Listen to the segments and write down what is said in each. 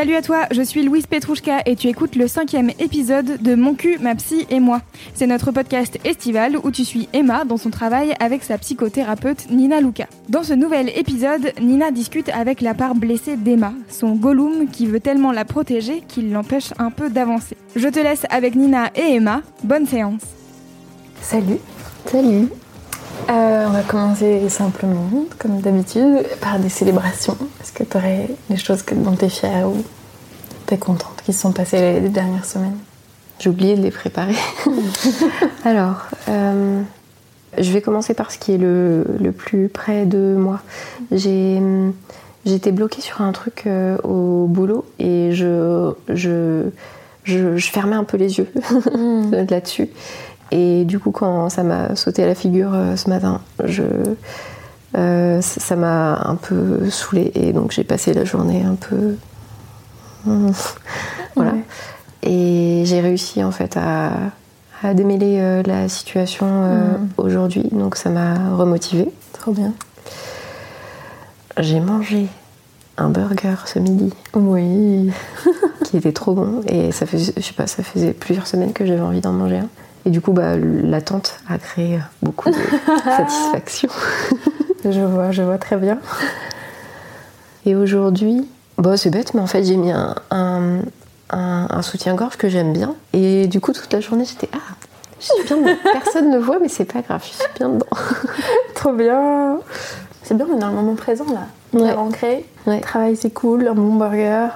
Salut à toi, je suis Louise Petrouchka et tu écoutes le cinquième épisode de Mon cul, ma psy et moi. C'est notre podcast estival où tu suis Emma dans son travail avec sa psychothérapeute Nina Luca. Dans ce nouvel épisode, Nina discute avec la part blessée d'Emma, son Gollum qui veut tellement la protéger qu'il l'empêche un peu d'avancer. Je te laisse avec Nina et Emma. Bonne séance. Salut. Salut. Euh, on va commencer simplement, comme d'habitude, par des célébrations. Est-ce que tu aurais des choses dont tu es fière ou tu es contente qui se sont passées les, dernières semaines? J'ai oublié de les préparer. Alors, euh, je vais commencer par ce qui est le, plus près de moi. J'ai. J'étais bloquée sur un truc euh, au boulot et je, je, je, fermais un peu les yeux hmm. là-dessus. Et du coup, quand ça m'a sauté à la figure euh, ce matin, je, euh, ça m'a un peu saoulée et donc j'ai passé la journée un peu. voilà. Et j'ai réussi en fait à, démêler euh, la situation mm. aujourd'hui, donc ça m'a remotivée. Trop bien. J'ai mangé un burger ce midi. Oui. qui était trop bon et ça faisait, je sais pas, ça faisait plusieurs semaines que j'avais envie d'en manger un. Et du coup, bah, l'attente a créé beaucoup de satisfaction. je vois, je vois très bien. Et aujourd'hui, bon, c'est bête, mais en fait, j'ai mis un, un, soutien-gorge que j'aime bien. Et du coup, toute la journée, j'étais Ah, je suis bien dedans. Personne ne voit, mais c'est pas grave, je suis bien dedans. Trop bien. C'est bien, on est dans le moment présent là. On est ancré. Ouais. Travail, c'est cool, un bon burger,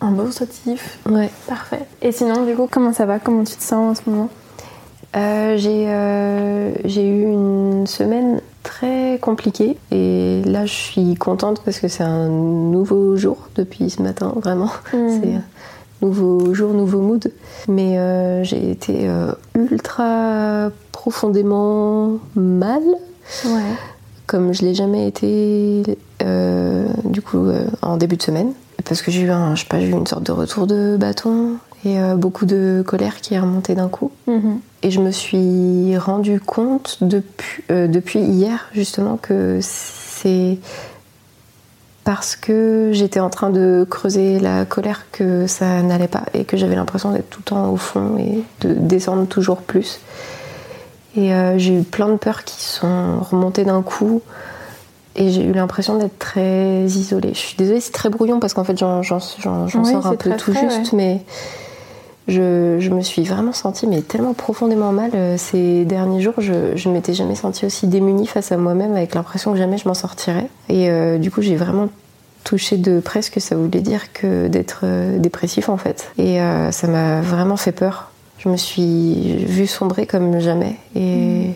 un beau sautif. Ouais. Parfait. Et sinon, du coup, comment ça va? Comment tu te sens en ce moment? Euh, euh, j'ai, eu une semaine très compliquée et là je suis contente parce que c'est un nouveau jour depuis ce matin, vraiment. Hmm. C'est un nouveau jour, nouveau mood. Mais euh, j'ai été ultra profondément mal. Comme je l'ai jamais été du coup en début de semaine. Parce que j'ai eu, un, je sais pas, j'ai eu une sorte de retour de bâton et beaucoup de colère qui est remontée d'un coup. Mm-hmm. Et je me suis rendu compte depuis, euh, depuis hier justement que c'est parce que j'étais en train de creuser la colère que ça n'allait pas et que j'avais l'impression d'être tout le temps au fond et de descendre toujours plus. Et euh, j'ai eu plein de peurs qui sont remontées d'un coup et j'ai eu l'impression d'être très isolée. Je suis désolée, c'est très brouillon parce qu'en fait j'en sors un peu tout juste, mais je, me suis vraiment sentie mais tellement profondément mal euh, ces derniers jours. Je, ne m'étais jamais sentie aussi démunie face à moi-même avec l'impression que jamais je m'en sortirais. Et euh, du coup, j'ai vraiment touché de près ce que ça voulait dire que d'être euh, dépressif en fait. Et ça m'a vraiment fait peur. Je me suis vue sombrer comme jamais. Et.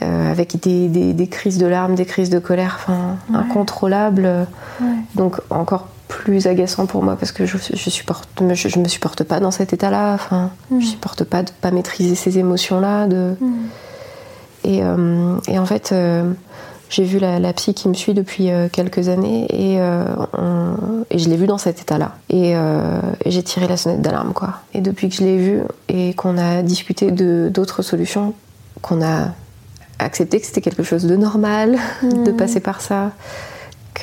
avec des, crises de larmes, des crises de colère, enfin incontrôlables. Donc encore plus agaçant pour moi parce que je, je supporte, je, me supporte pas dans cet état-là. Enfin, mm. je supporte pas de pas maîtriser ces émotions-là. De... Mm. Et, euh, et, en fait, euh, j'ai vu la, psy qui me suit depuis euh, quelques années et, et je l'ai vue dans cet état-là. Et, j'ai tiré la sonnette d'alarme, quoi. Et depuis que je l'ai vue et qu'on a discuté de d'autres solutions, qu'on a accepté que c'était quelque chose de normal de mm. passer par ça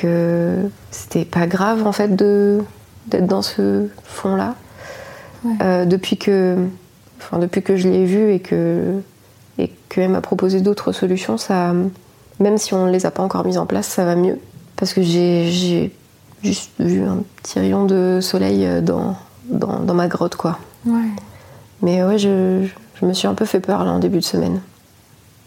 que c'était pas grave en fait de d'être dans ce fond là euh, depuis que enfin depuis que je l'ai vu et que et qu'elle m'a proposé d'autres solutions ça même si on ne les a pas encore mises en place ça va mieux. Parce que j'ai juste vu un petit rayon de soleil dans, dans, dans ma grotte quoi. Mais ouais je, je me suis un peu fait peur là en début de semaine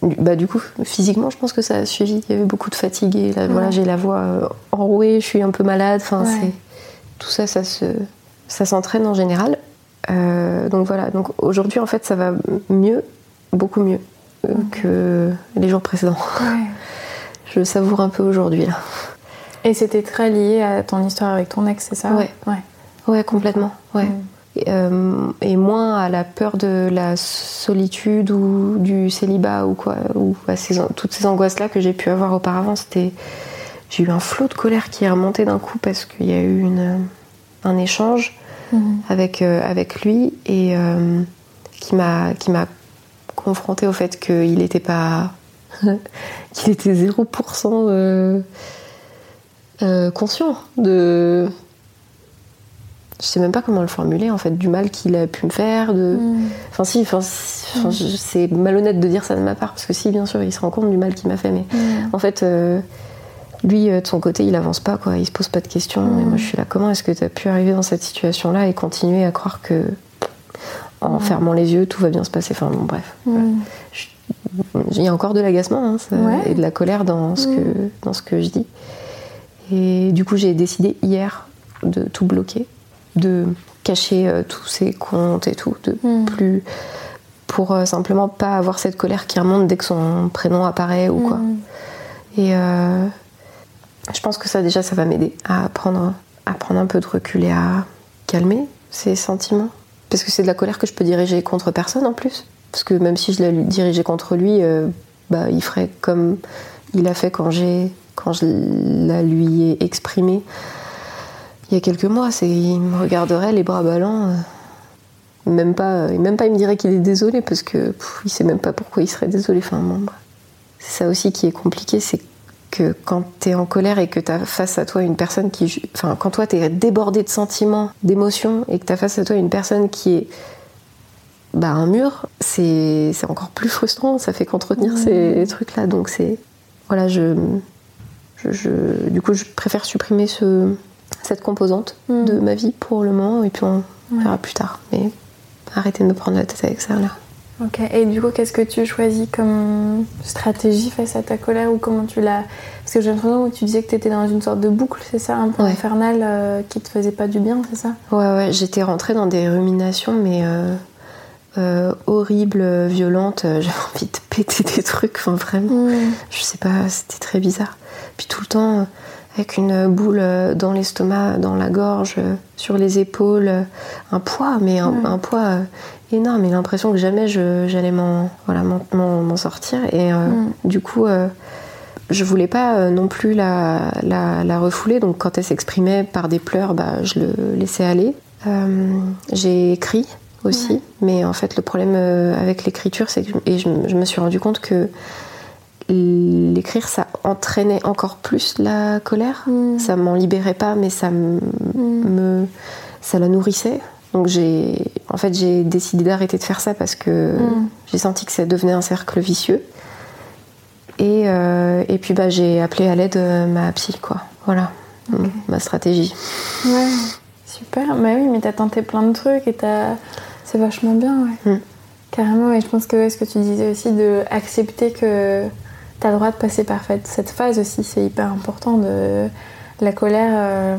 bah, du coup, physiquement, je pense que ça a suivi. Il y avait beaucoup de fatigue. Et voilà, j'ai la voix euh, enrouée, je suis un peu malade. Enfin, c'est tout ça, ça se, ça s'entraîne en général. Euh, donc voilà. Donc aujourd'hui, en fait, ça va mieux, beaucoup mieux euh, que les jours précédents. je savoure un peu aujourd'hui là. Et c'était très lié à ton histoire avec ton ex, c'est ça? Ouais. Ouais. Ouais, complètement. Ouais. Mm. Euh, et moins à la peur de la solitude ou du célibat ou quoi, ou à toutes ces angoisses-là que j'ai pu avoir auparavant. C'était, j'ai eu un flot de colère qui est remonté d'un coup parce qu'il y a eu une, un échange mhm. avec, euh, avec lui et euh, qui m'a qui m'a confronté au fait qu'il n'était pas qu'il était 0% conscient de je sais même pas comment le formuler en fait, du mal qu'il a pu me faire. De... Mm. Enfin si, enfin, je- c'est malhonnête de dire ça de ma part parce que si bien sûr il se rend compte du mal qu'il m'a fait, mais Mm. en fait euh, lui euh, de son côté il avance pas quoi, il se pose pas de questions. Et Mm. moi je suis là, comment est-ce que tu as pu arriver dans cette situation là et continuer à croire que en Mm. fermant les yeux tout va bien se passer. Enfin bon bref, Mm. il y a encore de l'agacement hein, ça- Ouais. et de la colère dans ce, Mm. que, dans ce que je dis. Et du coup, j'ai décidé hier de tout bloquer, de cacher euh, tous ces comptes et tout, de Mm. plus pour euh, simplement pas avoir cette colère qui remonte dès que son prénom apparaît ou quoi. Mm. Et euh, je pense que ça déjà, ça va m'aider à prendre, à prendre un peu de recul et à calmer ces sentiments. Parce que c'est de la colère que je peux diriger contre personne en plus. Parce que même si je la dirigeais contre lui, euh, bah, il ferait comme il a fait quand, j'ai, quand je la lui ai exprimé il y a quelques mois. C'est, il me regarderait les bras ballants. euh, même pas, et même pas il me dirait qu'il est désolé parce que pff, il sait même pas pourquoi il serait désolé. Enfin, bon. C'est ça aussi qui est compliqué, c'est que quand tu es en colère et que tu as face à toi une personne qui. Enfin, quand toi tu es débordé de sentiments, d'émotions, et que tu as face à toi une personne qui est. Bah, un mur, c'est c'est encore plus frustrant, ça fait qu'entretenir ces trucs-là. Donc, c'est. Voilà, je, je, je- Du coup, je préfère supprimer ce, cette composante Mm. de ma vie pour le moment, et puis on Ouais. verra plus tard. Mais arrêtez de me prendre la tête avec ça, là. Ok, et du coup, qu'est-ce que tu choisis comme stratégie face à ta colère ou comment tu l'as? Parce que j'ai l'impression que tu disais que tu étais dans une sorte de boucle, c'est ça, un peu Ouais. infernale euh, qui te faisait pas du bien, c'est ça? Ouais, ouais, j'étais rentrée dans des ruminations, mais euh, euh, horribles, violentes. J'avais envie de péter des trucs, enfin vraiment. Je sais pas, c'était très bizarre. Puis tout le temps, avec une boule dans l'estomac, dans la gorge, sur les épaules, un poids, mais un, Ouais. un poids euh, énorme, et l'impression que jamais j'allais m'en voilà, sortir. Et euh, Mm. du coup, euh, je voulais pas euh, non plus la, la, la refouler, donc quand elle s'exprimait par des pleurs, bah, je le laissais aller. Euh, J'ai écrit aussi, Ouais. mais en fait, le problème avec l'écriture, c'est que et je, je me suis rendu compte que l'écrire, ça entraînait encore plus la colère. Mm. Ça m'en libérait pas, mais ça me, Mm. me- ça la nourrissait. Donc j'ai, en fait, j'ai décidé d'arrêter de faire ça parce que Mm. j'ai senti que ça devenait un cercle vicieux. Et, euh, et puis bah, j'ai appelé à l'aide euh, ma psy, quoi. Voilà, Mm, ma stratégie. Ouais, super. Bah oui, mais t'as tenté plein de trucs et t'as. C'est vachement bien, ouais. Carrément, et je pense que ouais, ce que tu disais aussi, de accepter que t'as le droit de passer par cette phase aussi, c'est hyper important. La colère, euh,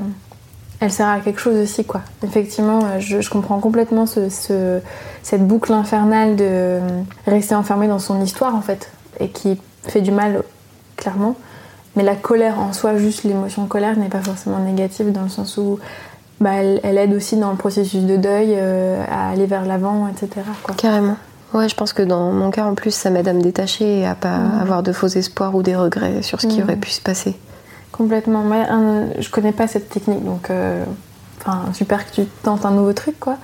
elle sert à quelque chose aussi, quoi. Effectivement, euh, je, comprends complètement ce, ce- cette boucle infernale de euh, rester enfermé dans son histoire, en fait, et qui fait du mal, clairement. Mais la colère en soi, juste l'émotion colère, n'est pas forcément négative dans le sens où bah, elle, aide aussi dans le processus de deuil à aller vers l'avant, etc. Quoi. Carrément. Ouais, je pense que dans mon cas, en plus, ça m'aide à me détacher et à pas Mm. avoir de faux espoirs ou des regrets sur ce qui Mm. aurait pu se passer. Complètement. Moi, un- je connais pas cette technique, donc euh, super que tu tentes un nouveau truc, quoi.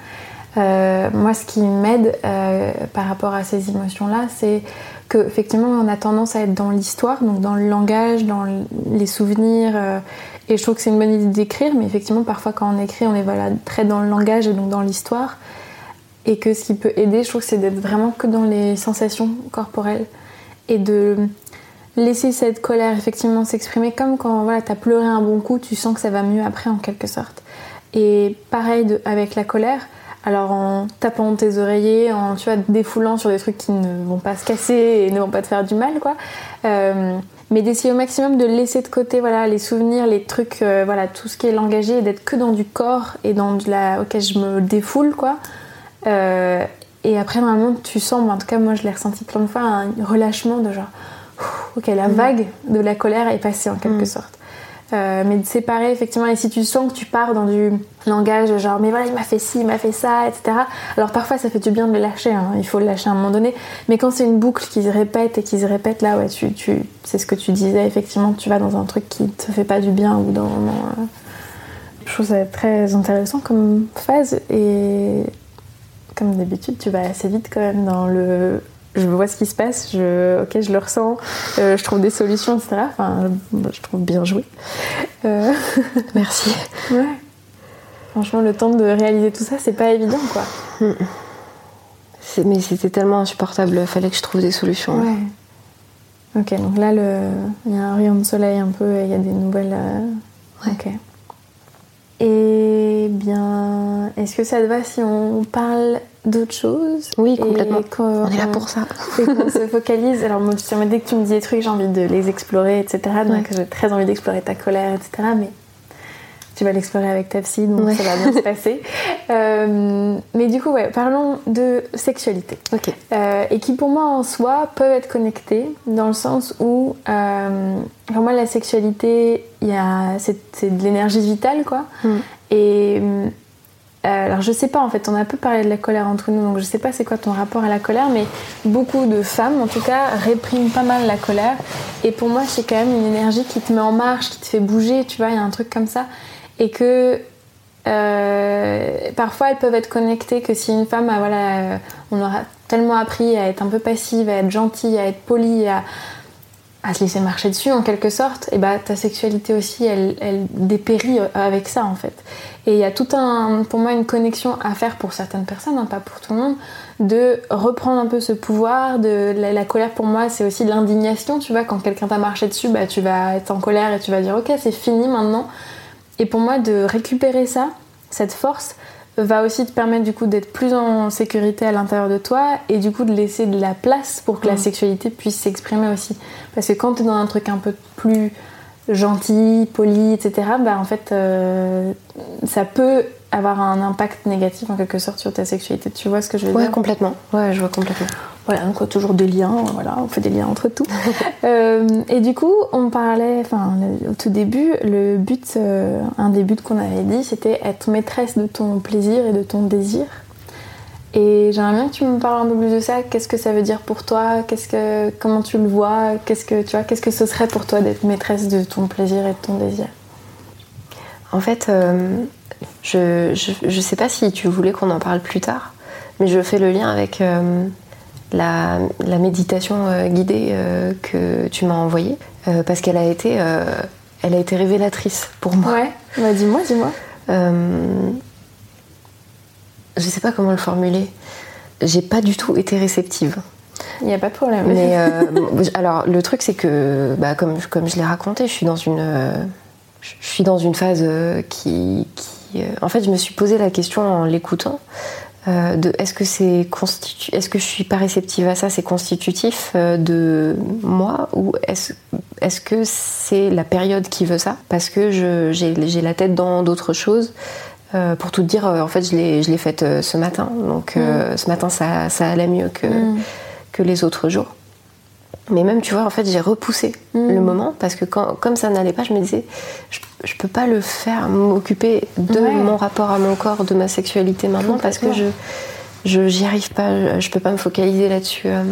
Euh, moi, ce qui m'aide euh, par rapport à ces émotions-là, c'est que effectivement, on a tendance à être dans l'histoire, donc dans le langage, dans les souvenirs. euh, et je trouve que c'est une bonne idée d'écrire, mais effectivement, parfois, quand on écrit, on est voilà, très dans le langage et donc dans l'histoire. Et que ce qui peut aider, je trouve c'est d'être vraiment que dans les sensations corporelles et de laisser cette colère effectivement s'exprimer comme quand voilà, tu as pleuré un bon coup, tu sens que ça va mieux après en quelque sorte. Et pareil de- avec la colère, alors en tapant tes oreillers, en tu vois, défoulant sur des trucs qui ne vont pas se casser et ne vont pas te faire du mal, quoi. Euh, mais d'essayer au maximum de laisser de côté voilà, les souvenirs, les trucs, euh, voilà, tout ce qui est langagé et d'être que dans du corps et dans la. Ok, je me défoule, quoi. Euh, et après, normalement, tu sens, mais en tout cas, moi je l'ai ressenti plein de fois, un relâchement de genre, ok, la vague de la colère est passée en quelque Mm. sorte. Euh, mais de séparer effectivement, et si tu sens que tu pars dans du langage genre, mais voilà, il m'a fait ci, il m'a fait ça, etc. Alors parfois ça fait du bien de le lâcher, hein, il faut le lâcher à un moment donné, mais quand c'est une boucle qui se répète et qui se répète, là, ouais, tu, tu, c'est ce que tu disais, effectivement, tu vas dans un truc qui te fait pas du bien au bout d'un moment. euh. Je trouve ça très intéressant comme phase et comme d'habitude, tu vas assez vite quand même dans le. Je vois ce qui se passe, je, ok, je le ressens, euh, je trouve des solutions, etc. Enfin, je trouve bien joué. Euh, Merci. ouais. Franchement, le temps de réaliser tout ça, c'est pas évident, quoi. Hmm. Mais c'était tellement insupportable, il fallait que je trouve des solutions. Ouais. Ok, donc là, le... il y a un rayon de soleil un peu, il y a des nouvelles. Ouais. Ok. Et bien, est-ce que ça te va si on parle d'autres choses Oui, complètement. On est là pour ça. et qu'on se focalise. Alors, dès que tu me dis des trucs, j'ai envie de les explorer, etc. Donc, Ouais. j'ai très envie d'explorer ta colère, etc. Mais tu vas l'explorer avec ta psy, donc Ouais. ça va bien se passer. Euh, mais du coup, ouais, parlons de sexualité. Ok. Euh, et qui, pour moi, en soi, peuvent être connectés dans le sens où, euh, pour moi, la sexualité, c'est de l'énergie vitale, quoi. Mm. Et alors je sais pas en fait, on a un peu parlé de la colère entre nous, donc je sais pas c'est quoi ton rapport à la colère, mais beaucoup de femmes en tout cas répriment pas mal la colère. Et pour moi c'est quand même une énergie qui te met en marche, qui te fait bouger, tu vois, il y a un truc comme ça. Et que euh, parfois elles peuvent être connectées que si une femme, voilà, euh, on aura tellement appris à être un peu passive, à être gentille, à être polie, à, à se laisser marcher dessus en quelque sorte, et bah ta sexualité aussi elle, elle dépérit euh, avec ça en fait. Et il y a tout un, pour moi, une connexion à faire pour certaines personnes, hein, pas pour tout le monde, de reprendre un peu ce pouvoir. De la, colère pour moi, c'est aussi l'indignation. Tu vois, quand quelqu'un t'a marché dessus, bah tu vas être en colère et tu vas dire ok, c'est fini maintenant. Et pour moi, de récupérer ça, cette force, va aussi te permettre du coup d'être plus en sécurité à l'intérieur de toi et du coup de laisser de la place pour que la Mm. sexualité puisse s'exprimer aussi. Parce que quand tu es dans un truc un peu plus gentil, poli, etc., bah en fait, euh, ça peut avoir un impact négatif en quelque sorte sur ta sexualité. Tu vois ce que je veux Ouais, dire complètement. Ouais, je vois complètement. Voilà, donc toujours des liens, voilà, on fait des liens entre tout. Euh, et du coup, on parlait, enfin, au tout début, le but, euh, un des buts qu'on avait dit, c'était être maîtresse de ton plaisir et de ton désir. Et j'aimerais bien que tu me parles un peu plus de ça. Qu'est-ce que ça veut dire pour toi? Qu'est-ce que, comment tu le vois? Qu'est-ce que tu vois Qu'est-ce que ce serait pour toi d'être maîtresse de ton plaisir et de ton désir? En fait, euh, je, je, je sais pas si tu voulais qu'on en parle plus tard, mais je fais le lien avec euh, la, la méditation euh, guidée euh, que tu m'as envoyée, parce qu'elle a été, elle a été révélatrice pour moi. Ouais. Bah dis-moi, dis-moi. Je sais pas comment le formuler. J'ai pas du tout été réceptive. Il n'y a pas de problème. Mais alors le truc c'est que bah, comme, comme je l'ai raconté, je suis dans une je suis dans une phase euh, qui, qui, euh, en fait je me suis posé la question en l'écoutant euh, de est-ce que c'est constitu est-ce que je suis pas réceptive à ça? C'est constitutif euh, de moi ou est-ce est-ce que c'est la période qui veut ça? Parce que je- j'ai j'ai la tête dans d'autres choses Euh, pour tout dire, en fait, je l'ai je l'ai faite ce matin. Donc, euh, ce matin, ça, ça allait mieux que, Mm. que les autres jours. Mais même, tu vois, en fait, j'ai repoussé Mm. le moment parce que quand, comme ça n'allait pas, je me disais, je, je peux pas le faire, m'occuper de Ouais. mon rapport à mon corps, de ma sexualité maintenant parce que je je j'y arrive pas, je, je peux pas me focaliser là-dessus. euh.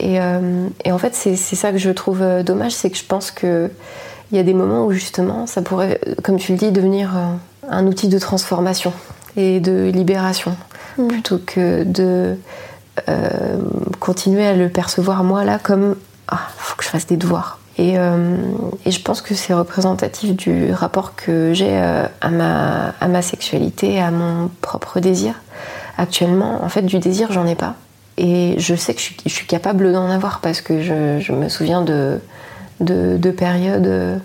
Et, euh, et en fait, c'est c'est ça que je trouve euh, dommage, c'est que je pense que il y a des moments où justement, ça pourrait, comme tu le dis, devenir un outil de transformation et de libération Mm. plutôt que de euh, continuer à le percevoir moi là comme ah faut que je fasse des devoirs. Et, euh, et je pense que c'est représentatif du rapport que j'ai euh, à, ma, à ma sexualité à mon propre désir. Actuellement en fait du désir j'en ai pas. Et je sais que je suis, je suis capable d'en avoir parce que je, je me souviens de, de, de périodes euh,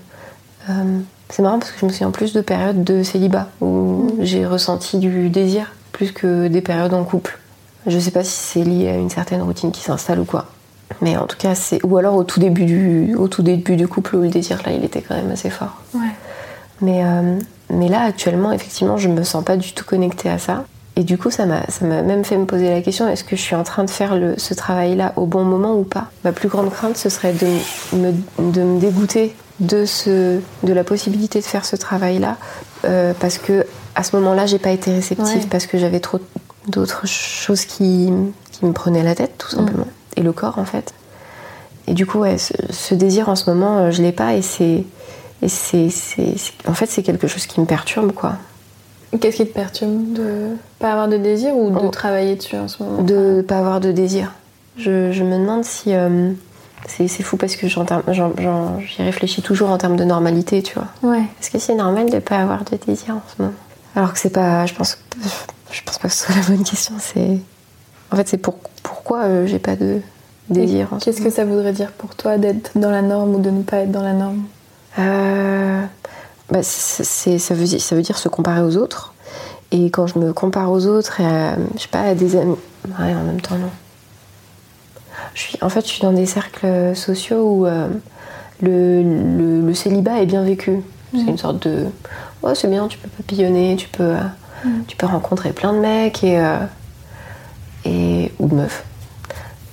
c'est marrant parce que je me souviens plus de périodes de célibat où j'ai ressenti du désir plus que des périodes en couple. Je sais pas si c'est lié à une certaine routine qui s'installe ou quoi. Mais en tout cas, c'est. Ou alors au tout début du, au tout début du couple où le désir là, il était quand même assez fort. Ouais. Mais, euh, mais là, actuellement, effectivement, je me sens pas du tout connectée à ça. Et du coup, ça m'a même fait me poser la question est-ce que je suis en train de faire le, ce travail-là au bon moment ou pas? Ma plus grande crainte, ce serait de me, de me dégoûter de, ce, de la possibilité de faire ce travail-là euh, parce que à ce moment-là, j'ai pas été réceptive Ouais. parce que j'avais trop d'autres choses qui, qui me prenaient la tête, tout simplement. Et le corps, en fait. Et du coup, ouais, ce, ce désir en ce moment, euh, je l'ai pas et c'est. Et c'est, c'est- c'est- en fait, c'est quelque chose qui me perturbe, quoi. Qu'est-ce qui te perturbe de pas avoir de désir ou de Oh. travailler dessus en ce moment? De pas avoir de désir. Je, je me demande si. euh, c'est, c'est fou parce que j'y réfléchis toujours en termes de normalité, tu vois. Ouais. Est-ce que c'est normal de pas avoir de désir en ce moment? Alors que c'est pas. Je pense, je pense pas que ce soit la bonne question. C'est. En fait, c'est pour, pourquoi euh, j'ai pas de désir. Qu'est-ce que ça voudrait dire pour toi d'être dans la norme ou de ne pas être dans la norme? Euh, bah, c'est, ça, veut, ça veut dire se comparer aux autres. Et quand je me compare aux autres, et je sais pas, à des amis. Ouais, en même temps, non. Je suis, en fait, je suis dans des cercles sociaux où euh, le, le, célibat est bien vécu. C'est mm. une sorte de. Oh, c'est bien, tu peux papillonner, tu peux, mm. tu peux rencontrer plein de mecs et, et, ou de meufs.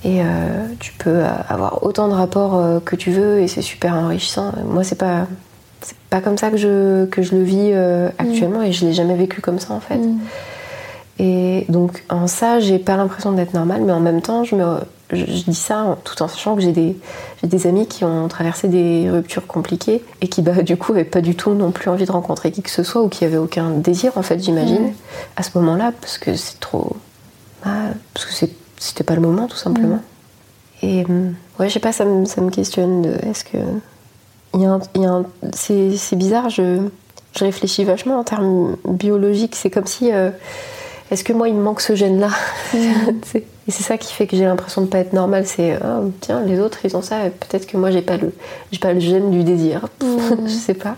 Et euh, tu peux avoir autant de rapports euh, que tu veux et c'est super enrichissant. Moi, c'est pas, c'est pas comme ça que je, que je le vis euh, actuellement et je l'ai jamais vécu comme ça en fait. Mm. Et donc en ça, j'ai pas l'impression d'être normale, mais en même temps, je, me, je, dis ça tout en sachant que j'ai des, amis qui ont traversé des ruptures compliquées et qui bah, du coup n'avaient pas du tout non plus envie de rencontrer qui que ce soit ou qui avaient aucun désir en fait, j'imagine, mm. à ce moment-là, parce que c'est trop. Bah, parce que c'était pas le moment tout simplement. Mm. Et euh, ouais, je sais pas, ça me, ça me questionne de est-ce que. C'est, bizarre, je, je, réfléchis vachement en termes biologiques. C'est comme si. Euh, est-ce que moi il me manque ce gène-là? Et c'est ça qui fait que j'ai l'impression de pas être normale. C'est ah, tiens, les autres ils ont ça, peut-être que moi j'ai pas le, j'ai pas le gène du désir. Mm. je sais pas.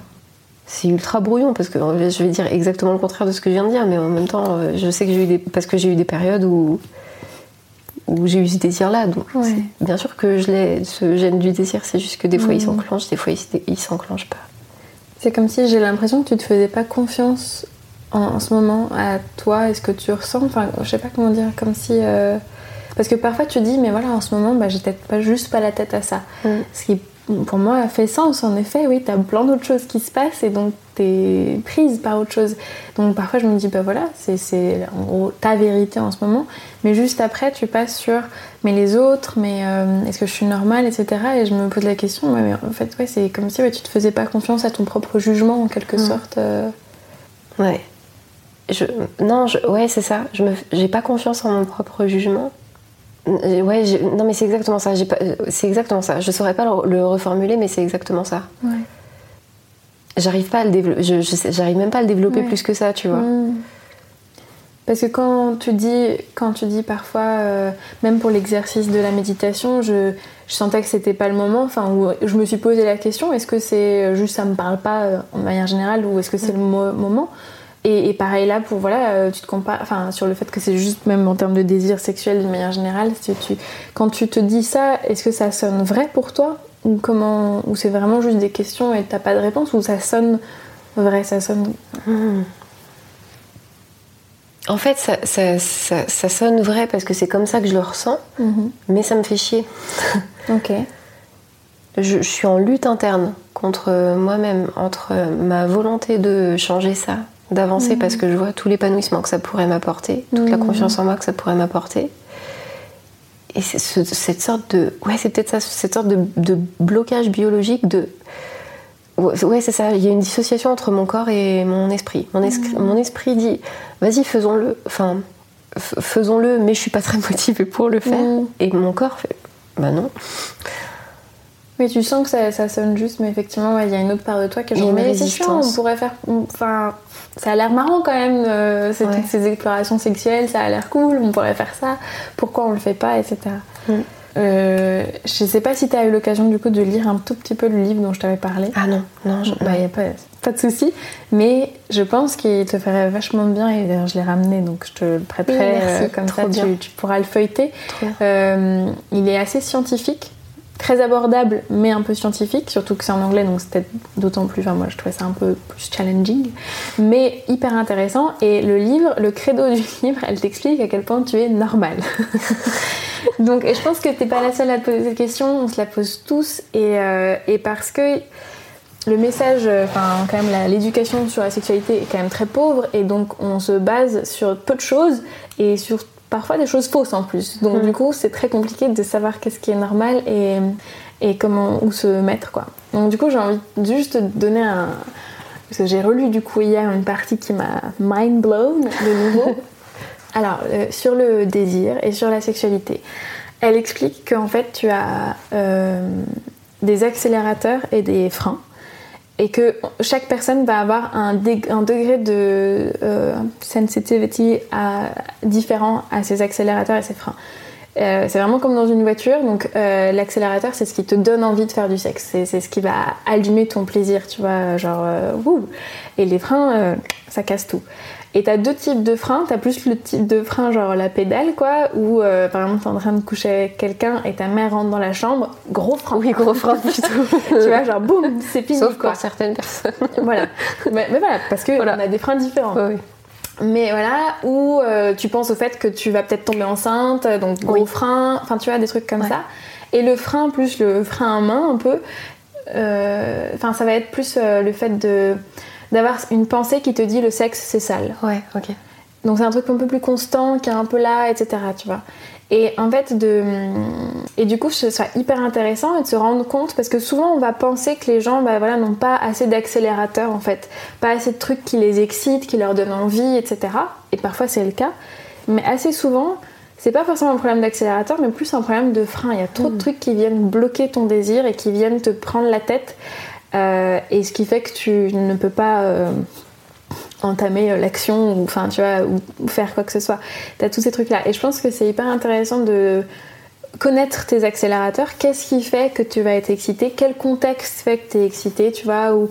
C'est ultra brouillon parce que je vais dire exactement le contraire de ce que je viens de dire, mais en même temps, euh, je sais que j'ai eu des, parce que j'ai eu des périodes où où j'ai eu ce désir-là. Donc, bien sûr que je l'ai, ce gène du désir, c'est juste que des fois il mm. s'enclenche, des fois il, s'enclenche pas. C'est comme si j'ai l'impression que tu te faisais pas confiance en, ce moment à toi et ce que tu ressens. Enfin, je sais pas comment dire, comme si. Euh, parce que parfois tu dis, mais voilà, en ce moment, bah, j'ai peut-être pas juste pas la tête à ça. Mm. Ce qui pour moi, fait sens. En effet, oui, tu as plein d'autres choses qui se passent et donc tu es prise par autre chose. Donc parfois, je me dis, bah voilà, c'est en gros ta vérité en ce moment. Mais juste après, tu passes sur, mais les autres, mais euh, est-ce que je suis normale, etc. Et je me pose la question, mais en fait, ouais, c'est comme si ouais, tu te faisais pas confiance à ton propre jugement en quelque sorte. Euh. Ouais. Je, non, je, ouais, c'est ça. Je n'ai pas confiance en mon propre jugement. Euh, ouais, non mais c'est exactement ça. Euh, c'est exactement ça. Je saurais pas le, reformuler, mais c'est exactement ça. Ouais. J'arrive pas à le développer. j'arrive même pas à le développer plus que ça, tu vois. Hmm. Parce que quand tu dis, quand tu dis parfois, euh, même pour l'exercice de la méditation, je, je sentais que c'était pas le moment. Enfin, où je me suis posé la question est-ce que c'est juste ça me parle pas en manière générale ou est-ce que c'est le moment? Et, pareil là, pour voilà, euh, tu te compares, enfin sur le fait que c'est juste même en termes de désir sexuel d'une manière générale, tu, quand tu te dis ça, est-ce que ça sonne vrai pour toi? Ou comment, ou c'est vraiment juste des questions et t'as pas de réponse? Ou ça sonne vrai, ça sonne. Hmm. En fait, ça, ça, ça, sonne vrai parce que c'est comme ça que je le ressens, mhm. mais ça me fait chier. ok. Je, je, suis en lutte interne contre moi-même, entre ma volonté de changer ça, d'avancer parce que je vois tout l'épanouissement que ça pourrait m'apporter, toute la mmh. confiance en moi que ça pourrait m'apporter. Et cette sorte de. Ouais, c'est peut-être ça, cette sorte de, blocage biologique de. Ouais, c'est ça, il y a une dissociation entre mon corps et mon esprit. Mon, esprit, mmh. mon esprit dit vas-y, faisons-le. Enfin, faisons-le, mais je suis pas très motivée pour le faire. Et mon corps fait bah non. Mais tu sens que ça, ça sonne juste, mais effectivement, il y a une autre part de toi qui est genre, mais c'est chiant, on pourrait faire. Enfin, ça a l'air marrant quand même, euh, ces explorations sexuelles, ça a l'air cool, on pourrait faire ça, pourquoi on le fait pas, etc. Mm. Euh, je sais pas si tu as eu l'occasion du coup de lire un tout petit peu le livre dont je t'avais parlé. Ah non, non, il bah, y a pas, pas de souci, mais je pense qu'il te ferait vachement bien et d'ailleurs je l'ai ramené donc je te le prêterai euh, comme ça tu, tu, pourras le feuilleter. il est assez scientifique très abordable mais un peu scientifique, surtout que c'est en anglais donc c'était d'autant plus, enfin moi je trouvais ça un peu plus challenging, mais hyper intéressant et le livre, le credo du livre, elle t'explique à quel point tu es normal. donc je pense que t'es pas la seule à te poser cette question, on se la pose tous et, euh, et parce que le message, enfin quand même l'éducation sur la sexualité est quand même très pauvre et donc on se base sur peu de choses et sur parfois des choses fausses en plus. Donc mm. du coup, c'est très compliqué de savoir qu'est-ce qui est normal et, et comment où se mettre quoi. Donc du coup, j'ai envie juste de donner un parce que j'ai relu du coup hier une partie qui m'a mind blown de nouveau. Alors euh, sur le désir et sur la sexualité, elle explique qu'en fait tu as euh, des accélérateurs et des freins et que chaque personne va avoir un, degré de euh, sensitivity différent à ses accélérateurs et ses freins. Euh, c'est vraiment comme dans une voiture, donc euh, l'accélérateur c'est ce qui te donne envie de faire du sexe, c'est ce qui va allumer ton plaisir, tu vois, genre wouh Et les freins, ça casse tout. Et t'as deux types de freins. T'as plus le type de frein, genre la pédale, quoi, où euh, par exemple t'es en train de coucher avec quelqu'un et ta mère rentre dans la chambre, gros frein. Oui, gros frein plutôt. tu vois, genre boum, c'est fini. Sauf quoi. pour certaines personnes. voilà. Mais, voilà, parce qu'on on a des freins différents. Oui. Mais voilà, où euh, tu penses au fait que tu vas peut-être tomber enceinte, donc gros frein, enfin tu vois, des trucs comme ça. Et le frein plus le frein à main un peu, euh, enfin ça va être plus le fait de d'avoir une pensée qui te dit le sexe c'est sale. Ouais, ok. Donc c'est un truc un peu plus constant, qui est un peu là, etc. Tu vois. Et en fait, de... et du coup, ce serait hyper intéressant de se rendre compte parce que souvent on va penser que les gens bah, voilà, n'ont pas assez d'accélérateur en fait, pas assez de trucs qui les excitent, qui leur donnent envie, etc. Et parfois c'est le cas. Mais assez souvent, c'est pas forcément un problème d'accélérateur, mais plus un problème de frein. Il y a trop de mm. trucs qui viennent bloquer ton désir et qui viennent te prendre la tête euh, et ce qui fait que tu ne peux pas euh, entamer euh, l'action ou, ou, faire quoi que ce soit. Tu as tous ces trucs-là. Et je pense que c'est hyper intéressant de connaître tes accélérateurs. Qu'est-ce qui fait que tu vas être excité? Quel contexte fait que tu es excité, tu vois? Ou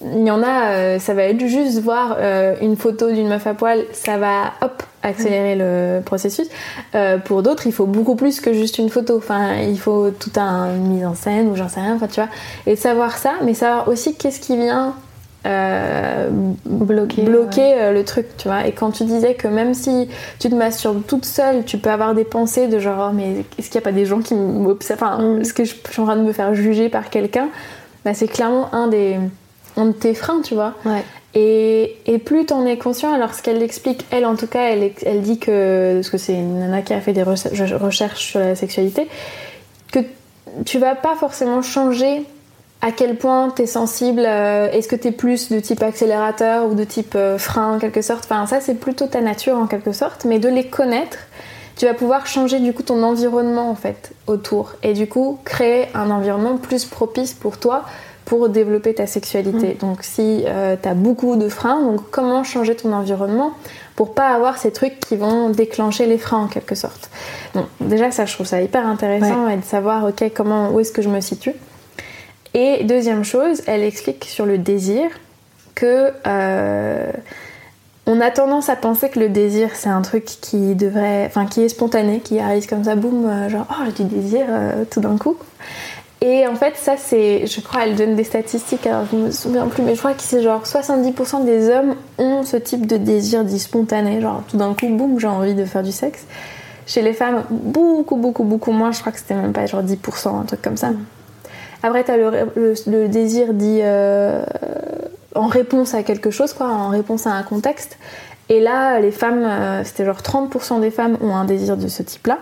il y en a, ça va être juste voir une photo d'une meuf à poil, ça va hop accélérer le processus. Euh, pour d'autres, il faut beaucoup plus que juste une photo. Enfin, il faut tout un mise en scène ou j'en sais rien. Enfin, tu vois. Et savoir ça, mais savoir aussi qu'est-ce qui vient euh, bloquer, bloquer euh, le truc, tu vois. Et quand tu disais que même si tu te masturbes toute seule, tu peux avoir des pensées de genre, oh, mais est-ce qu'il n'y a pas des gens qui m'observent Enfin, mm. est-ce que je, suis en train de me faire juger par quelqu'un? Bah, C'est clairement un des un de tes freins, tu vois. Ouais. Et, et plus t'en es conscient, alors ce qu'elle explique, elle en tout cas, elle, elle dit que, parce que c'est une nana qui a fait des recherches sur la sexualité, que tu vas pas forcément changer à quel point t'es sensible, euh, est-ce que t'es plus de type accélérateur ou de type euh, frein en quelque sorte, enfin ça c'est plutôt ta nature en quelque sorte, mais de les connaître, tu vas pouvoir changer du coup ton environnement en fait autour et du coup créer un environnement plus propice pour toi pour développer ta sexualité. Mm. Donc si euh, tu as beaucoup de freins, donc comment changer ton environnement pour pas avoir ces trucs qui vont déclencher les freins en quelque sorte? Donc déjà ça je trouve ça hyper intéressant et de savoir ok comment où est-ce que je me situe. Et deuxième chose, elle explique sur le désir que euh, on a tendance à penser que le désir c'est un truc qui devrait, enfin qui est spontané, qui arrive comme ça, boum, euh, genre oh j'ai du désir tout d'un coup. Et en fait, ça, c'est. Je crois, elle donne des statistiques, alors je me souviens plus, mais je crois que c'est genre 70% des hommes ont ce type de désir dit spontané. Genre, tout d'un coup, boum, j'ai envie de faire du sexe. Chez les femmes, beaucoup, beaucoup, beaucoup moins. Je crois que c'était même pas genre 10%, un truc comme ça. Après, t'as le, le, désir dit euh, en réponse à quelque chose, quoi, en réponse à un contexte. Et là, les femmes, euh, c'était genre 30% des femmes ont un désir de ce type-là.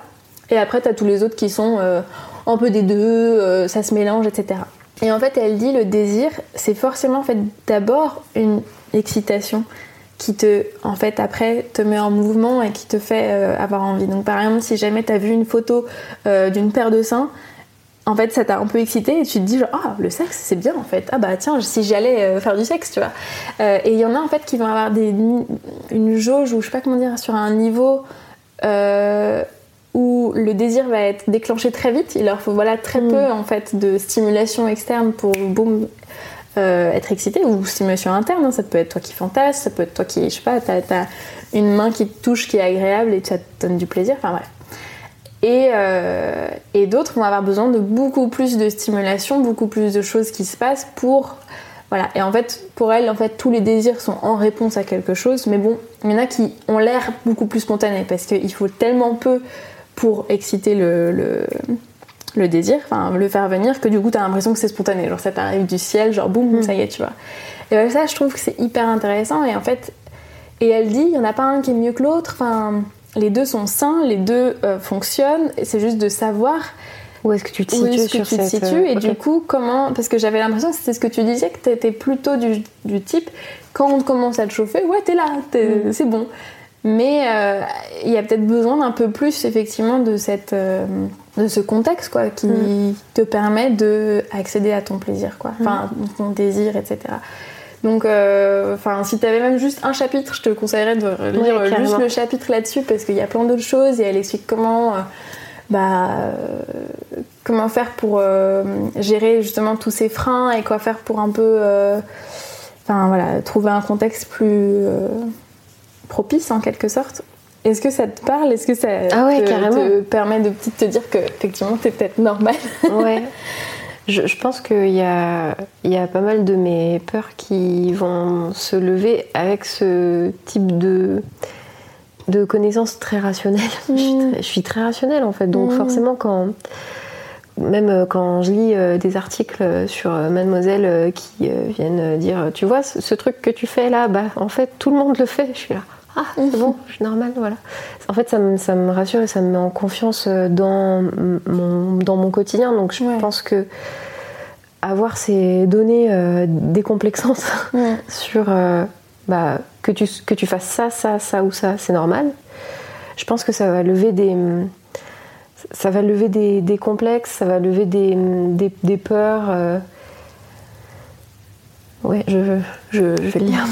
Et après, t'as tous les autres qui sont. Euh, un peu des deux, euh, ça se mélange, etc. Et en fait, elle dit le désir, c'est forcément en fait d'abord une excitation qui te, en fait, après, te met en mouvement et qui te fait euh, avoir envie. Donc, par exemple, si jamais tu as vu une photo euh, d'une paire de seins, en fait, ça t'a un peu excité et tu te dis, ah, le sexe, c'est bien, en fait. Ah, bah, tiens, si j'allais faire du sexe, tu vois. et il y en a, en fait, qui vont avoir une jauge ou je sais pas comment dire, sur un niveau où le désir va être déclenché très vite. Il leur faut voilà très mm. peu en fait de stimulation externe pour boum euh, être excité ou stimulation interne. Hein. Ça peut être toi qui fantasme, ça peut être toi qui je sais pas, t'as as une main qui te touche qui est agréable et ça te donne du plaisir. Enfin bref. Et, euh, et d'autres vont avoir besoin de beaucoup plus de stimulation, beaucoup plus de choses qui se passent pour voilà. Et en fait, pour elle, en fait, tous les désirs sont en réponse à quelque chose. Mais bon, il y en a qui ont l'air beaucoup plus spontanés parce qu'il faut tellement peu pour exciter le, le, désir, enfin le faire venir, que du coup t'as l'impression que c'est spontané. Genre ça t'arrive du ciel, genre boum, mm. ça y est, tu vois. Et ça, je trouve que c'est hyper intéressant. Et en fait, et elle dit, il y en a pas un qui est mieux que l'autre. Enfin, les deux sont sains, les deux euh, fonctionnent. C'est juste de savoir où est-ce que tu te situes, tu te situes et du coup comment parce que j'avais l'impression c'était ce que tu disais que tu étais plutôt du, du, type quand on commence à te chauffer ouais t'es là mm. c'est bon Mais euh, il y a peut-être besoin d'un peu plus, effectivement, de, cette, euh, de ce contexte, quoi, qui Mm. te permet d'accéder à ton plaisir, quoi. Enfin, ton désir, etc. Donc, euh, si tu avais même juste un chapitre, je te conseillerais de lire Ouais, juste le chapitre là-dessus parce qu'il y a plein d'autres choses et elle explique comment, bah, comment faire pour gérer justement tous ces freins et quoi faire pour un peu, enfin voilà, trouver un contexte plus propice en quelque sorte. Est-ce que ça te parle? Est-ce que ça Ah ouais, te, permet de te dire que effectivement t'es peut-être normal? Ouais. Je, je pense qu'il y a, y a pas mal de mes peurs qui vont se lever avec ce type de, de connaissances très rationnelles. Je, suis Mm. très, je suis très rationnelle en fait, donc Mm. forcément quand même euh, quand je lis euh, des articles sur euh, Mademoiselle euh, qui viennent dire tu vois ce, ce truc que tu fais là bah en fait tout le monde le fait je suis là ah c'est bon je suis normale voilà en fait ça me, ça me rassure et ça me met en confiance euh, dans mon, dans mon quotidien donc je Ouais. pense que avoir ces données euh, décomplexantes sur euh, bah, que, tu, que tu fasses ça, ça, ça ou ça, c'est normal. Je pense que ça va lever des, ça va lever des, des complexes, ça va lever des, des, des peurs. euh. Ouais, je, je, je vais le lire.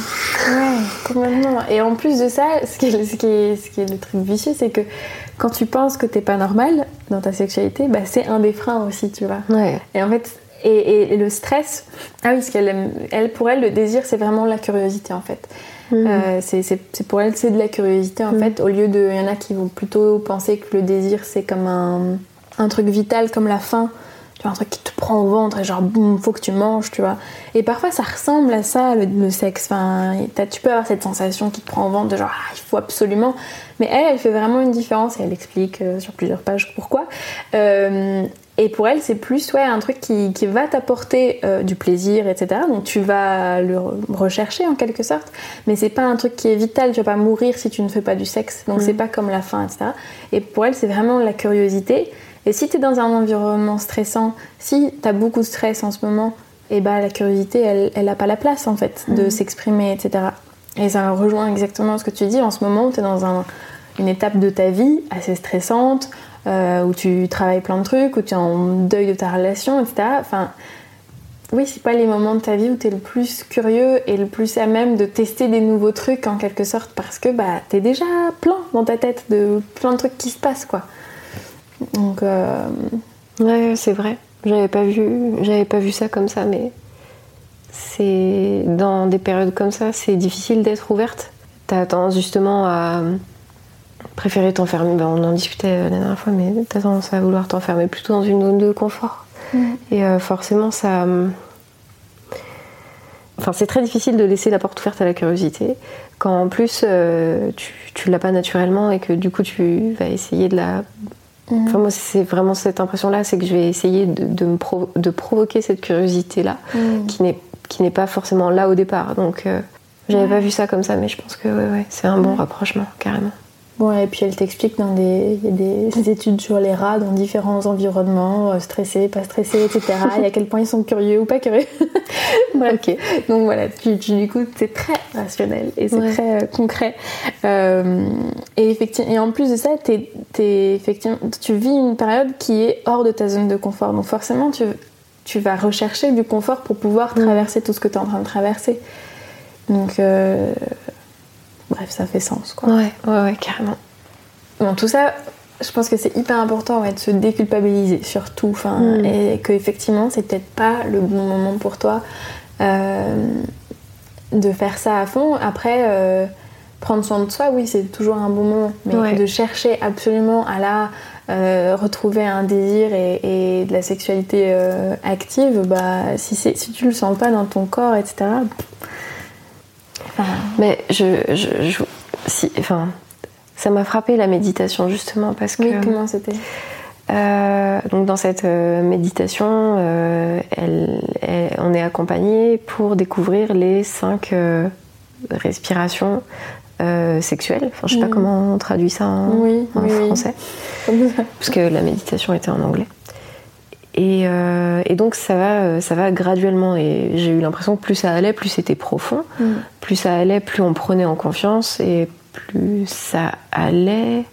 Ouais, complètement. Et en plus de ça, ce qui est, ce qui est, ce qui est le truc vicieux, c'est que quand tu penses que t'es pas normal dans ta sexualité, bah, c'est un des freins aussi, tu vois. Ouais. Et en fait, et, et- et le stress, ah oui, parce qu'elle aime- elle, pour elle, le désir, c'est vraiment la curiosité en fait. Mhm. Euh, c'est c'est- c'est pour elle, c'est de la curiosité en Mhm. fait, au lieu de. Il y en a qui vont plutôt penser que le désir, c'est comme un, un truc vital, comme la faim. Un truc qui te prend au ventre et genre, boum, faut que tu manges, tu vois. Et parfois, ça ressemble à ça, le, le sexe. Enfin, tu peux avoir cette sensation qui te prend au ventre de genre, ah, il faut absolument. Mais elle, elle fait vraiment une différence et elle explique euh, sur plusieurs pages pourquoi. Euh, et pour elle, c'est plus ouais, un truc qui, qui va t'apporter euh, du plaisir, etc. Donc tu vas le re- rechercher en quelque sorte, mais c'est pas un truc qui est vital. Tu vas pas mourir si tu ne fais pas du sexe. Donc Mhm. c'est pas comme la faim, etc. Et pour elle, c'est vraiment la curiosité. Et si tu es dans un environnement stressant, si tu as beaucoup de stress en ce moment, et bah la curiosité, elle, elle a pas la place en fait de Mhm. s'exprimer, etc. Et ça rejoint exactement ce que tu dis en ce moment. Tu es dans un- une étape de ta vie assez stressante, euh, où tu travailles plein de trucs, où tu es en deuil de ta relation, etc. Enfin, oui, c'est pas les moments de ta vie où tu es le plus curieux et le plus à même de tester des nouveaux trucs en quelque sorte parce que bah t'es déjà plein dans ta tête de plein de trucs qui se passent quoi. Donc euh, Ouais, c'est vrai. J'avais pas vu, j'avais pas vu ça comme ça, mais c'est dans des périodes comme ça, c'est difficile d'être ouverte. T'as tendance justement à préférer t'enfermer. Ben, on en discutait la dernière fois, mais t'as tendance à vouloir t'enfermer plutôt dans une zone de confort. Et euh, forcément, ça. Enfin, c'est très difficile de laisser la porte ouverte à la curiosité quand en plus euh, tu, tu l'as pas naturellement et que du coup tu vas essayer de la Mhm. Enfin, moi, c'est vraiment cette impression-là, c'est que je vais essayer de, de me provo- de provoquer cette curiosité-là, qui n'est qui n'est pas forcément là au départ. Donc, euh, j'avais pas vu ça comme ça, mais je pense que ouais, ouais, c'est un bon rapprochement, carrément. Bon, et puis elle t'explique dans des, il y a des, des études sur les rats dans différents environnements, euh, stressés, pas stressés, etc. et à quel point ils sont curieux ou pas curieux. Ok. Donc voilà, tu, tu- du coup, c'est très rationnel et c'est Ouais. très euh, concret. Euh, et, effectivement, et en plus de ça, t'es- t'es effectivement, tu vis une période qui est hors de ta zone de confort. Donc forcément, tu, tu vas rechercher du confort pour pouvoir traverser tout ce que tu es en train de traverser. Donc, euh, bref, ça fait sens. Quoi. Ouais, ouais, ouais, carrément. Bon, tout ça, je pense que c'est hyper important ouais, de se déculpabiliser, surtout. Enfin, Mm. Et que effectivement, c'est peut-être pas le bon moment pour toi euh, de faire ça à fond. Après, euh, prendre soin de soi, oui, c'est toujours un bon moment. Mais Ouais. de chercher absolument à la euh, retrouver un désir et, et de la sexualité active, bah, si, si tu le sens pas dans ton corps, etc. Enfin, Mais je, je, je- si, enfin, ça m'a frappé la méditation justement parce que oui, comment c'était? Euh, donc dans cette euh, méditation, euh, elle- elle- on est accompagné pour découvrir les cinq respirations sexuelles. Enfin, je sais pas Mhm. comment on traduit ça en, Oui, en oui, oui. français, parce que la méditation était en anglais. Et, euh, et donc ça va, euh, ça va graduellement. Et j'ai eu l'impression que plus ça allait, plus c'était profond. Mm. Plus ça allait, plus on prenait en confiance et plus ça allait,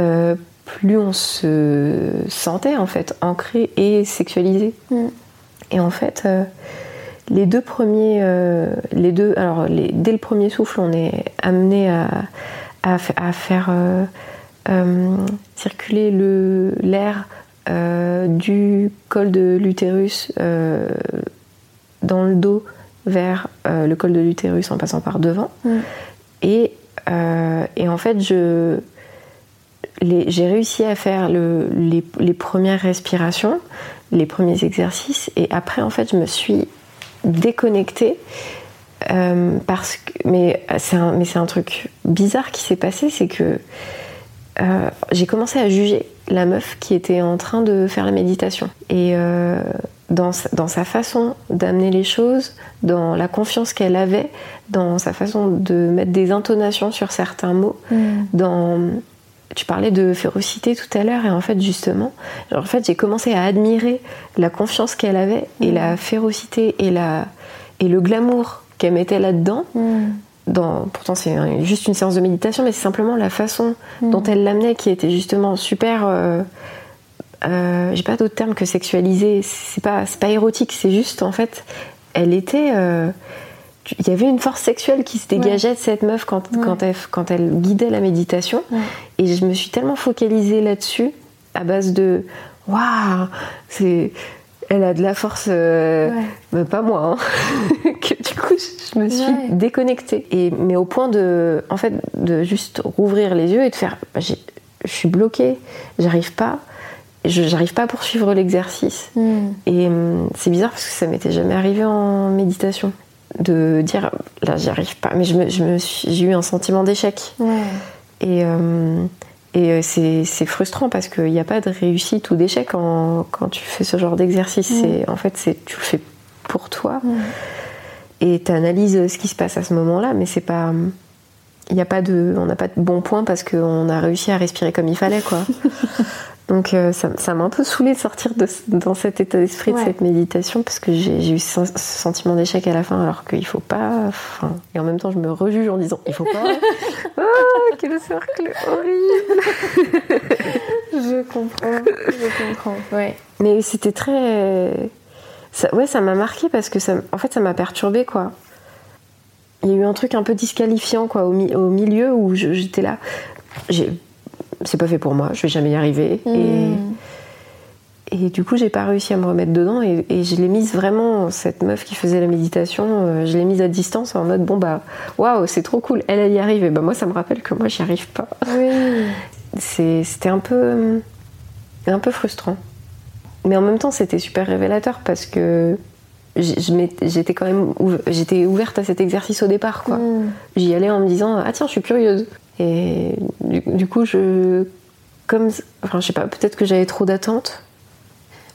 euh, plus on se sentait en fait ancré et sexualisé. Mm. Et en fait, euh, les deux premiers, les deux, alors les- dès le premier souffle, on est amené à, à, fa- à faire circuler le- l'air du col de l'utérus euh, dans le dos vers euh, le col de l'utérus en passant par devant. Et, euh, et en fait, je, j'ai réussi à faire le- les, les premières respirations, les premiers exercices, et après, en fait, je me suis déconnectée. euh, parce que, mais c'est un, mais c'est un truc bizarre qui s'est passé, c'est que euh, j'ai commencé à juger la meuf qui était en train de faire la méditation. Et euh, dans, sa, dans sa façon d'amener les choses, dans la confiance qu'elle avait, dans sa façon de mettre des intonations sur certains mots, dans tu parlais de férocité tout à l'heure et en fait justement genre, en fait j'ai commencé à admirer la confiance qu'elle avait et la férocité et la et le glamour qu'elle mettait là-dedans dans, pourtant c'est juste une séance de méditation, mais c'est simplement la façon dont elle l'amenait qui était justement super. euh, euh, J'ai pas d'autre terme que sexualisée. C'est pas, c'est pas érotique, c'est juste en fait, elle était. euh, il y avait une force sexuelle qui se dégageait de cette meuf quand, Ouais. quand, elle, quand elle guidait la méditation. Ouais. Et je me suis tellement focalisée là-dessus, à base de Waouh, c'est. Elle a de la force, euh, Ouais. pas moi, hein. que du coup je me suis Ouais. déconnectée. Et, mais au point de, en fait, de juste rouvrir les yeux et de faire, bah, je suis bloquée, j'arrive pas, je- j'arrive pas à poursuivre l'exercice. Mm. Et hum, c'est bizarre parce que ça m'était jamais arrivé en méditation de dire là j'y arrive pas, mais je me, je me suis- j'ai eu un sentiment d'échec. Ouais. Et, euh, et euh, c'est frustrant parce qu'il n'y a pas de réussite ou d'échec quand, quand tu fais ce genre d'exercice. En fait, tu le fais pour toi et tu analyses ce qui se passe à ce moment-là, mais c'est pas. Il n'y a pas de, on n'a pas de bon point parce qu'on a réussi à respirer comme il fallait, quoi. Donc euh, ça m'a un peu saoulé de sortir de, dans cet état d'esprit Ouais. de cette méditation parce que j'ai eu ce, sentiment d'échec à la fin alors qu'il faut pas. et en même temps, je me rejuge en disant il faut pas. ah, quel cercle horrible. Je comprends, je comprends. Ouais. Mais c'était très. Ça, ouais, ça m'a marqué parce que ça, en fait, ça m'a perturbé quoi. Il y a eu un truc un peu disqualifiant quoi au, mi- au milieu où j'étais là. J'ai, c'est pas fait pour moi, je vais jamais y arriver. Mm. Et, et du coup, j'ai pas réussi à me remettre dedans et, et je l'ai mise vraiment cette meuf qui faisait la méditation, euh, je l'ai mise à distance en mode bon bah waouh c'est trop cool, elle elle y arrive. Et bah moi ça me rappelle que moi j'y arrive pas. Oui. C'était un peu un peu frustrant mais en même temps c'était super révélateur parce que j'étais quand même j'étais ouverte à cet exercice au départ quoi Mm. j'y allais en me disant ah tiens je suis curieuse et du, du coup je comme enfin je sais pas peut-être que j'avais trop d'attentes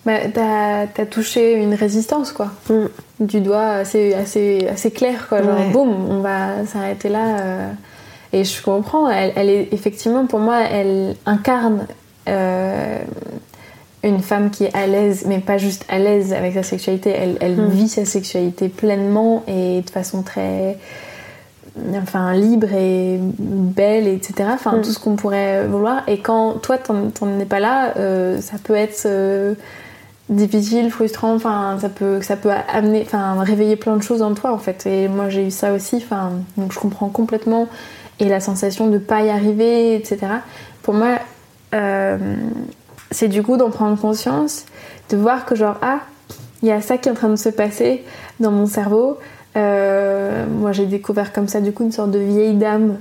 Bah, t'as as touché une résistance, quoi. Mm. Du doigt assez, assez, assez clair, quoi. Genre, Ouais. boum, on va s'arrêter là. euh. Et je comprends, elle, elle est effectivement, pour moi, elle incarne euh, une femme qui est à l'aise, mais pas juste à l'aise avec sa sexualité. Elle, elle Mm. vit sa sexualité pleinement et de façon très enfin libre et belle etc enfin Mm. tout ce qu'on pourrait vouloir. Et quand toi t'en es pas là euh, ça peut être euh, difficile frustrant enfin ça peut ça peut amener enfin réveiller plein de choses en toi en fait. Et moi j'ai eu ça aussi enfin donc je comprends complètement. Et la sensation de pas y arriver etc pour moi euh, c'est du coup d'en prendre conscience de voir que genre ah il y a ça qui est en train de se passer dans mon cerveau euh, moi j'ai découvert comme ça du coup une sorte de vieille dame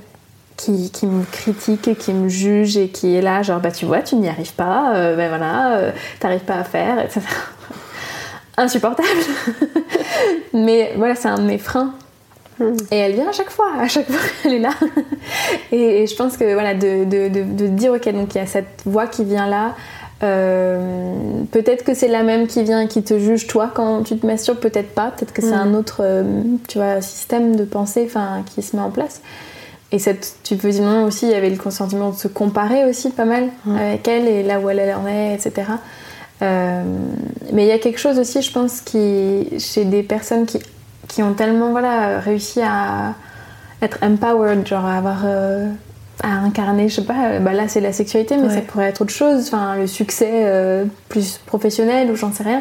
qui, qui me critique et qui me juge et qui est là genre bah tu vois tu n'y arrives pas euh, ben voilà euh, t'arrives pas à faire etc insupportable. Mais voilà c'est un de mes freins. Et elle vient à chaque fois à chaque fois elle est là. Et, et je pense que voilà de, de, de, de dire ok donc il y a cette voix qui vient là euh, peut-être que c'est la même qui vient et qui te juge toi quand tu te masturbes, peut-être pas, peut-être que c'est Mm. un autre euh, tu vois, système de pensée qui se met en place. Et cette, tu peux dire non aussi, il y avait le consentiment de se comparer aussi pas mal Mm. avec elle et là où elle en est, etc. Euh, mais il y a quelque chose aussi, je pense, qui, chez des personnes qui, qui ont tellement voilà, réussi à être empowered, genre avoir à incarner, je sais pas, bah là c'est la sexualité, mais ça pourrait être autre chose, enfin le succès plus professionnel ou j'en sais rien.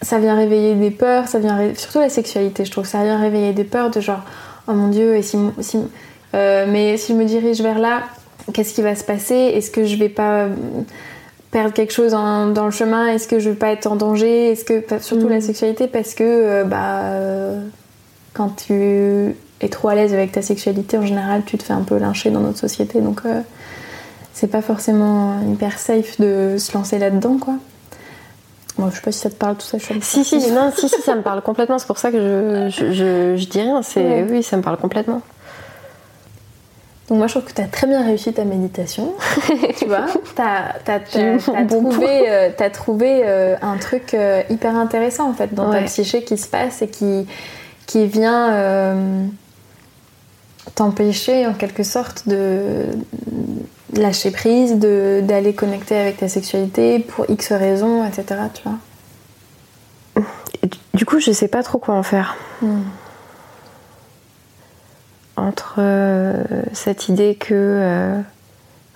ça vient réveiller des peurs, ça vient surtout la sexualité, je trouve, ça vient réveiller des peurs de genre oh mon dieu, et si, mais si je me dirige vers là, qu'est-ce qui va se passer? Est-ce que je vais pas perdre quelque chose dans le chemin? Est-ce que je vais pas être en danger? Est-ce que surtout la mm. sexualité parce que euh, bah euh, quand tu es trop à l'aise avec ta sexualité en général, tu te fais un peu lyncher dans notre société donc euh, c'est pas forcément hyper safe de se lancer là-dedans quoi. Moi, je sais pas si ça te parle tout ça. si, si, non, si, si, ça me parle complètement. C'est pour ça que je, je, je, dis rien. C'est oui, ça me parle complètement. Donc moi je trouve que tu as très bien réussi ta méditation, tu vois. Tu as, trouvé, euh, trouvé euh, un truc euh, hyper intéressant en fait dans ta psyché qui se passe et qui, qui vient t'empêcher en quelque sorte de lâcher prise, d'aller connecter avec ta sexualité pour X raisons, etc. Tu vois. du coup je sais pas trop quoi en faire. Hmm entre euh, cette idée que. Euh,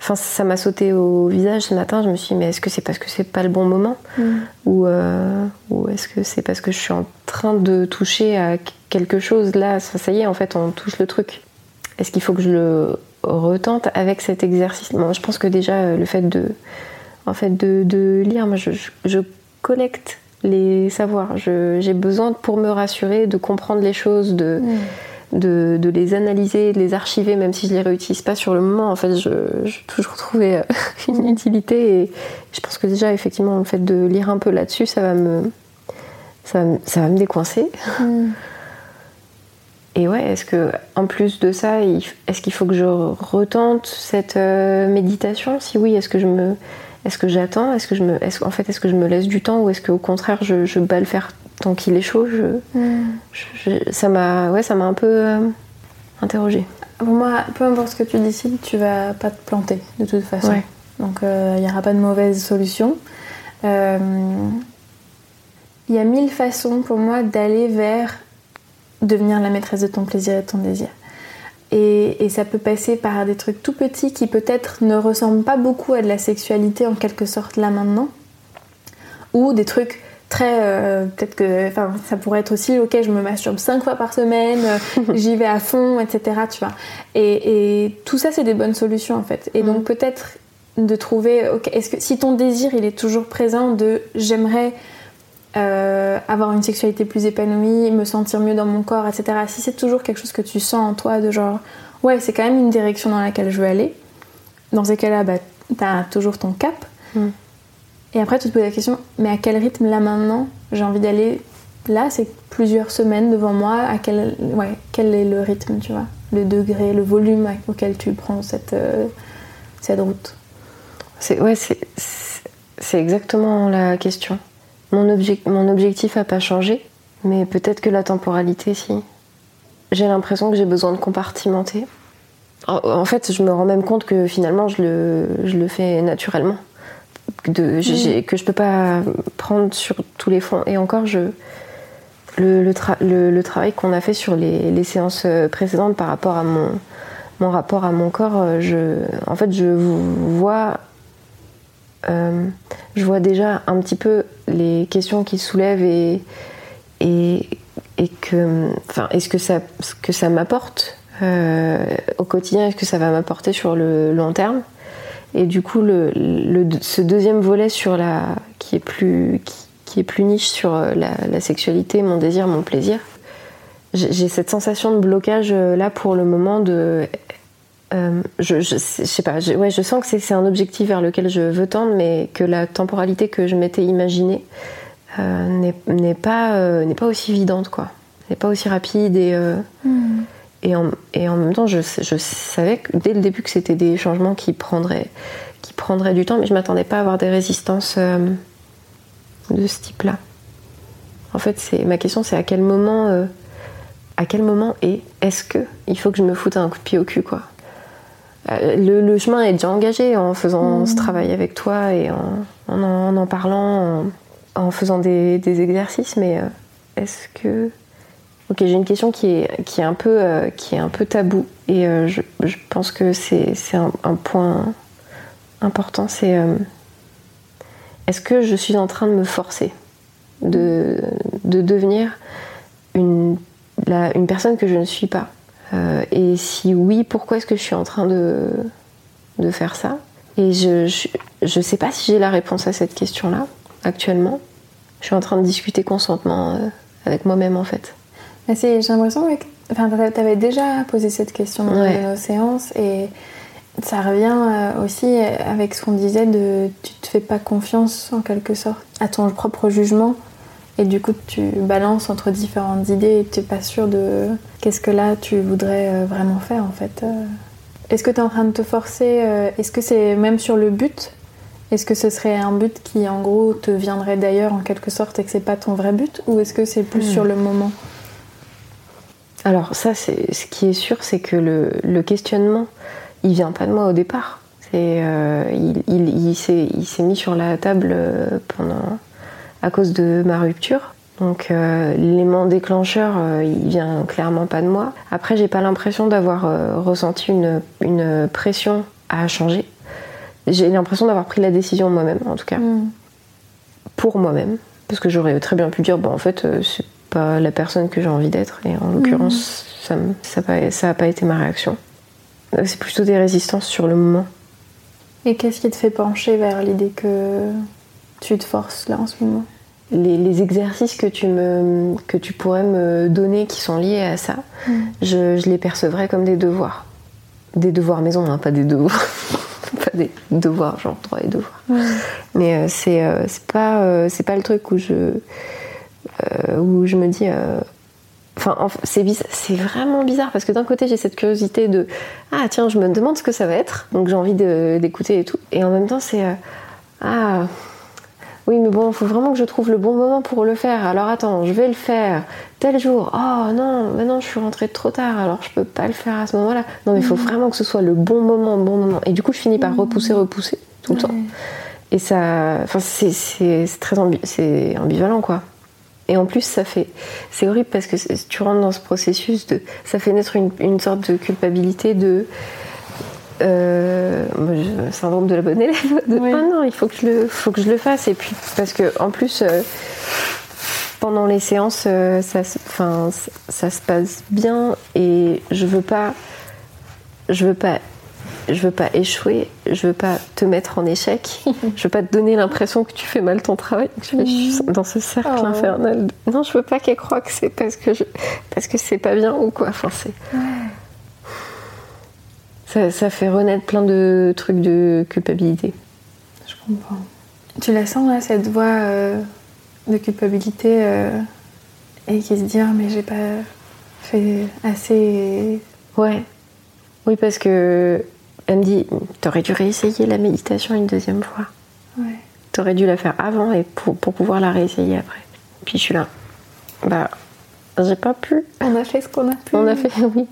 enfin, ça m'a sauté au visage ce matin. Je me suis dit, mais est-ce que c'est parce que c'est pas le bon moment mm. Ou, euh, ou est-ce que c'est parce que je suis en train de toucher à quelque chose? Là Ça y est, en fait, on touche le truc. Est-ce qu'il faut que je le retente avec cet exercice? Je pense que déjà, le fait de, en fait, de, lire, moi, je, collecte les savoirs. J'ai besoin, pour me rassurer, de comprendre les choses, de. Mm de, les analyser, de les archiver, même si je les réutilise pas sur le moment. En fait, je, j'ai toujours trouvé euh, une utilité et je pense que déjà, effectivement, le fait de lire un peu là-dessus, ça va me, ça, va me décoincer. Mm. Et ouais, est-ce que en plus de ça, est-ce qu'il faut que je retente cette euh, méditation? Si oui, est-ce que je me, est-ce que j'attends? Est-ce que je me, est en fait, est-ce que je me laisse du temps ou est-ce qu'au contraire, je, je bats le faire tant qu'il est chaud, ça m'a ouais, ça m'a un peu euh, interrogée. Pour moi, peu importe ce que tu décides, tu vas pas te planter de toute façon. Donc il euh, n'y aura pas de mauvaise solution. Il euh, y a mille façons pour moi d'aller vers devenir la maîtresse de ton plaisir et de ton désir. Et, et, ça peut passer par des trucs tout petits qui peut-être ne ressemblent pas beaucoup à de la sexualité en quelque sorte là maintenant. Ou des trucs très euh, peut-être que enfin ça pourrait être aussi ok je me masturbe cinq fois par semaine euh, j'y vais à fond etc tu vois et, tout ça c'est des bonnes solutions en fait et donc mm. peut-être de trouver ok est-ce que si ton désir il est toujours présent de j'aimerais euh, avoir une sexualité plus épanouie me sentir mieux dans mon corps etc si c'est toujours quelque chose que tu sens en toi de genre ouais c'est quand même une direction dans laquelle je veux aller dans ces cas-là bah, t'as toujours ton cap mm. Et après, tu te poses la question, mais à quel rythme là maintenant j'ai envie d'aller Là, c'est plusieurs semaines devant moi. À quel, ouais, quel est le rythme, tu vois? Le degré, le volume auquel tu prends cette, euh, cette route c'est, Ouais, c'est, exactement la question. Mon, objectif mon objectif n'a pas changé, mais peut-être que la temporalité, si. J'ai l'impression que j'ai besoin de compartimenter. En, fait, je me rends même compte que finalement, je le, je le fais naturellement de, mm. que je peux pas prendre sur tous les fonds. Et encore, je, le, le, travail qu'on a fait sur les, les, séances euh, précédentes par rapport à mon, mon rapport à mon corps, euh, je, en fait, je vois, euh, je vois déjà un petit peu les questions qui soulèvent et, et, et que, enfin, est-ce que ça, que ça m'apporte au quotidien, est-ce que ça va m'apporter sur le long terme? Et du coup, le, ce deuxième volet sur la, qui, est plus, qui, est plus niche sur euh, la, sexualité, mon désir, mon plaisir, j'ai cette sensation de blocage euh, là pour le moment de. Euh, je, je, sais pas, je, ouais, je sens que c'est un objectif vers lequel je veux tendre, mais que la temporalité que je m'étais imaginée n'est pas, n'est pas aussi évidente, quoi. N'est pas aussi rapide et. Hmm. Et en, et en même temps, je, savais que dès le début que c'était des changements qui prendraient, qui prendraient du temps, mais je m'attendais pas à avoir des résistances euh, de ce type-là. En fait, ma question, c'est à quel moment, euh, à quel moment et est-ce que il faut que je me foute un coup de pied au cul, quoi? Euh, le, chemin est déjà engagé en faisant mmh. ce travail avec toi et en en, en, parlant, en, faisant des, des, exercices, mais est-ce que Ok, j'ai une question qui est, qui est, un, peu, euh, qui est un peu tabou et euh, je, je, pense que c'est un, un, point important. C'est euh, est-ce que je suis en train de me forcer de, de devenir une, la, une personne que je ne suis pas? Et si oui, pourquoi est-ce que je suis en train de, de faire ça? Et je ne sais pas si j'ai la réponse à cette question-là actuellement. Je suis en train de discuter consentement avec moi-même en fait. J'ai l'impression que enfin, tu avais déjà posé cette question dans ouais. nos séances et ça revient euh, aussi avec ce qu'on disait de tu te fais pas confiance en quelque sorte à ton propre jugement et du coup tu balances entre différentes idées et tu n'es pas sûr de qu'est-ce que là tu voudrais euh, vraiment faire en fait. Euh. Est-ce que tu es en train de te forcer Est-ce que c'est même sur le but? Est-ce que ce serait un but qui en gros te viendrait d'ailleurs en quelque sorte et que c'est pas ton vrai but? Ou est-ce que c'est plus mmh. sur le moment? Alors ça, c'est ce qui est sûr, c'est que le, le, questionnement, il vient pas de moi au départ. Euh, il, il, il s'est mis sur la table euh, pendant, à cause de ma rupture. Donc euh, l'élément déclencheur, euh, il vient clairement pas de moi. Après, j'ai pas l'impression d'avoir euh, ressenti une, une, pression à changer. J'ai l'impression d'avoir pris la décision moi-même, en tout cas, mm. pour moi-même, parce que j'aurais très bien pu dire, bon, en fait, c'est pas la personne que j'ai envie d'être. Et en l'occurrence, mmh. ça n'a ça, pas été ma réaction. C'est plutôt des résistances sur le moment. Et qu'est-ce qui te fait pencher vers l'idée que tu te forces là en ce moment? Les, les, exercices que tu, me, que tu pourrais me donner qui sont liés à ça, mmh. je, je, les percevrais comme des devoirs. Des devoirs maison, hein, pas des devoirs. pas des devoirs, genre droit et devoirs. Mmh. Mais euh, c'est euh, pas, euh, pas le truc où je où je me dis. Enfin, c'est c'est vraiment bizarre parce que d'un côté j'ai cette curiosité de ah tiens je me demande ce que ça va être donc j'ai envie d'écouter et tout et en même temps c'est ah oui mais bon il faut vraiment que je trouve le bon moment pour le faire. Alors attends je vais le faire tel jour. Oh non maintenant je suis rentrée trop tard alors je peux pas le faire à ce moment là non mais il faut mmh. vraiment que ce soit le bon moment bon moment. Et du coup je finis par repousser repousser tout le ouais. temps et ça enfin c'est très ambi c'est ambivalent quoi. Et en plus, ça fait, c'est horrible parce que tu rentres dans ce processus de, ça fait naître une, une sorte de culpabilité de euh, syndrome de la bonne élève. De, oui. Ah non, il faut que je le, faut que je le fasse. Et puis parce que en plus, euh, pendant les séances, euh, ça, enfin, ça se passe bien et je veux pas, je veux pas je veux pas échouer, je veux pas te mettre en échec, je veux pas te donner l'impression que tu fais mal ton travail. Je suis dans ce cercle oh. infernal. Non, je veux pas qu'elle croie que c'est parce que je... parce que c'est pas bien ou quoi. Enfin, c'est. Ouais. Ça, ça, fait renaître plein de trucs de culpabilité. Je comprends. Tu la sens là, cette voix euh, de culpabilité euh, et qui se dit ah, mais j'ai pas fait assez. Ouais. Oui, parce que elle me dit T'aurais dû réessayer la méditation une deuxième fois. Ouais. T'aurais dû la faire avant et pour, pour, pouvoir la réessayer après. Puis je suis là. Bah, j'ai pas pu. On a fait ce qu'on a pu. On a fait, oui.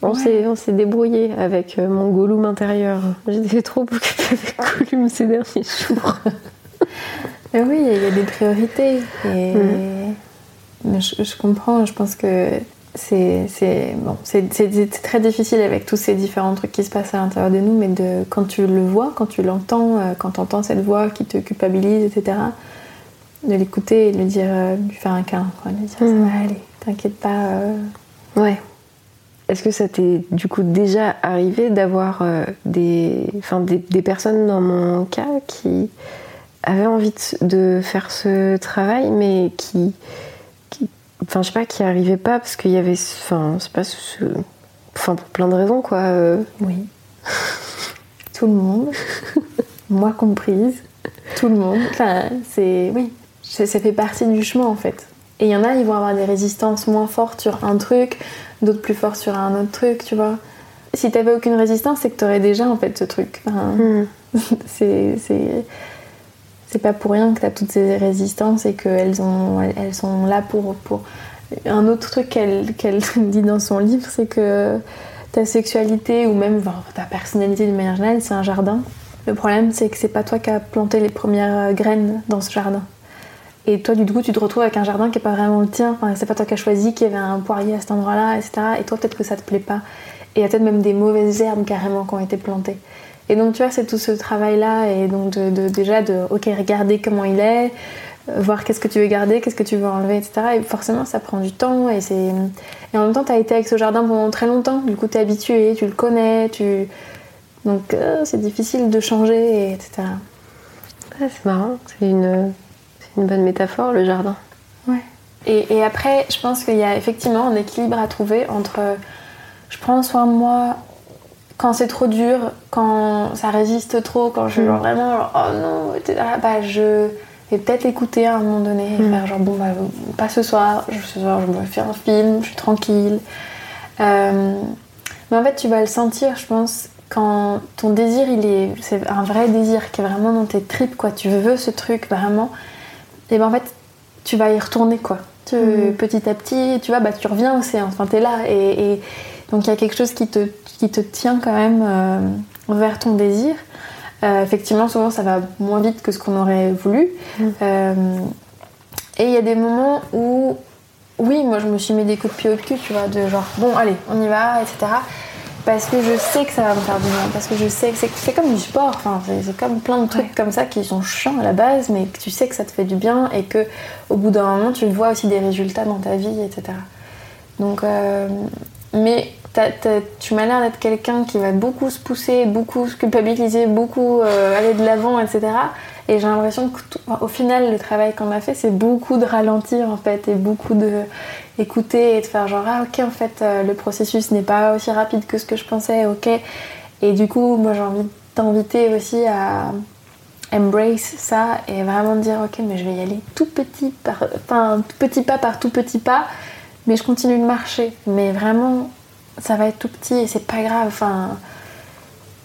On ouais. s'est débrouillé avec euh, mon Gollum intérieur. J'étais trop occupée avec Gollum ces derniers jours. Mais oui, il y a des priorités. Et... Mmh. Je, je, comprends, je pense que c'est bon, très difficile avec tous ces différents trucs qui se passent à l'intérieur de nous, mais de, quand tu le vois, quand tu l'entends, euh, quand tu entends cette voix qui te culpabilise, etc., de l'écouter et de lui dire, euh, lui faire un câlin, quoi, de lui dire ça va aller, t'inquiète pas. Euh... Ouais. Est-ce que ça t'est du coup déjà arrivé d'avoir euh, des, des, des, personnes dans mon cas qui avaient envie de, de faire ce travail, mais qui enfin je sais pas qui arrivait pas parce qu'il y avait enfin c'est pas ce... enfin pour plein de raisons quoi euh... oui. Tout le monde. Moi comprise. Tout le monde. Enfin c'est oui. Ça fait partie du chemin en fait. Et il y en a ils vont avoir des résistances moins fortes sur un truc d'autres plus fortes sur un autre truc tu vois si t'avais aucune résistance c'est que t'aurais déjà en fait ce truc enfin, mm. c'est c'est pas pour rien que tu as toutes ces résistances et qu'elles ont, elles sont là pour, pour... Un autre truc qu'elle qu'elle dit dans son livre, c'est que ta sexualité ou même enfin, ta personnalité de manière générale, c'est un jardin. Le problème, c'est que c'est pas toi qui as planté les premières graines dans ce jardin. Et toi, du coup, tu te retrouves avec un jardin qui est pas vraiment le tien. C'est pas toi qui as choisi qu'il y avait un poirier à cet endroit-là, etc. Et toi, peut-être que ça te plaît pas. Et il y a peut-être même des mauvaises herbes carrément qui ont été plantées. Et donc, tu vois, c'est tout ce travail-là. Et donc, déjà, de, ok, regarder comment il est, euh, voir qu'est-ce que tu veux garder, qu'est-ce que tu veux enlever, etc. Et forcément, ça prend du temps. Et, c'est... et en même temps, tu as été avec ce jardin pendant très longtemps. Du coup, tu es habitué, tu le connais. Tu... Donc, euh, c'est difficile de changer, etc. c'est marrant. C'est une une bonne métaphore, le jardin. Ouais. Et, après, je pense qu'il y a effectivement un équilibre à trouver entre je prends soin de moi quand c'est trop dur, quand ça résiste trop, quand je suis genre mm. vraiment oh non, etc. Bah, je vais peut-être écouter à un moment donné et mm. faire genre bon, bah, pas ce soir, ce soir je me fais un film, je suis tranquille. Euh, mais en fait, tu vas le sentir, je pense, quand ton désir, il est, c'est un vrai désir qui est vraiment dans tes tripes, quoi. Tu veux ce truc vraiment et ben en fait, tu vas y retourner quoi. Mhm. Petit à petit, tu vois, bah, tu reviens au séance, enfin, t'es là. Et, donc il y a quelque chose qui te, qui te tient quand même euh, vers ton désir. Euh, effectivement, souvent ça va moins vite que ce qu'on aurait voulu. Mhm. Euh, et il y a des moments où, oui, moi je me suis mis des coups de pied au cul, tu vois, de genre, bon, allez, on y va, etc parce que je sais que ça va me faire du bien, parce que je sais que c'est comme du sport, enfin, c'est comme plein de trucs comme ça qui sont chiants à la base, mais que tu sais que ça te fait du bien et que au bout d'un moment tu vois aussi des résultats dans ta vie, etc. Donc, euh, mais tu m'as l'air d'être quelqu'un qui va beaucoup se pousser, beaucoup se culpabiliser, beaucoup euh, aller de l'avant, etc. Et j'ai l'impression qu'au final, le travail qu'on a fait, c'est beaucoup de ralentir en fait, et beaucoup de écouter et de faire genre ah ok en fait euh, le processus n'est pas aussi rapide que ce que je pensais, ok. Et du coup, moi j'ai envie de t'inviter aussi à embrace ça et vraiment dire ok mais je vais y aller tout petit par, enfin tout petit pas par tout petit pas, mais je continue de marcher. Mais vraiment, ça va être tout petit et c'est pas grave. Enfin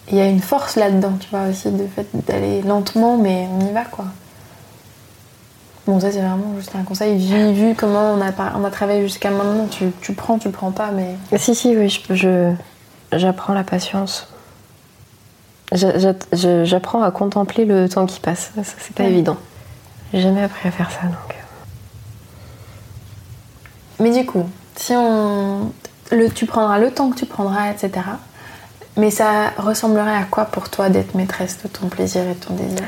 il y a une force là-dedans, tu vois, aussi, de fait d'aller lentement, mais on y va, quoi. Bon, ça, c'est vraiment juste un conseil. Vu, vu comment on a, on a travaillé jusqu'à maintenant, tu, tu prends, tu prends pas, mais. Si, si, oui, je, j'apprends la patience. J'apprends à contempler le temps qui passe. Ça, c'est pas évident. J'ai jamais appris à faire ça, donc. Mais du coup, si on. Le, tu prendras le temps que tu prendras, etc. Mais ça ressemblerait à quoi pour toi d'être maîtresse de ton plaisir et de ton désir?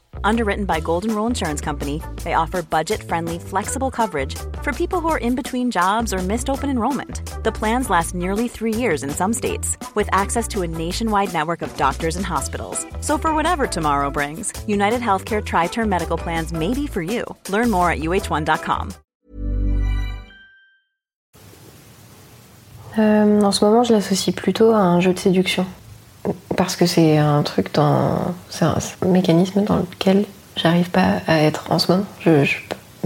Underwritten by Golden Rule Insurance Company, they offer budget-friendly, flexible coverage for people who are in between jobs or missed open enrollment. The plans last nearly three years in some states, with access to a nationwide network of doctors and hospitals. So for whatever tomorrow brings, United Healthcare Tri-Term Medical Plans may be for you. Learn more at uh1.com. Euh, en ce moment, je l'associe plutôt à un jeu de séduction. Parce que c'est un truc dans. C'est un, mécanisme dans lequel j'arrive pas à être en ce moment. Je,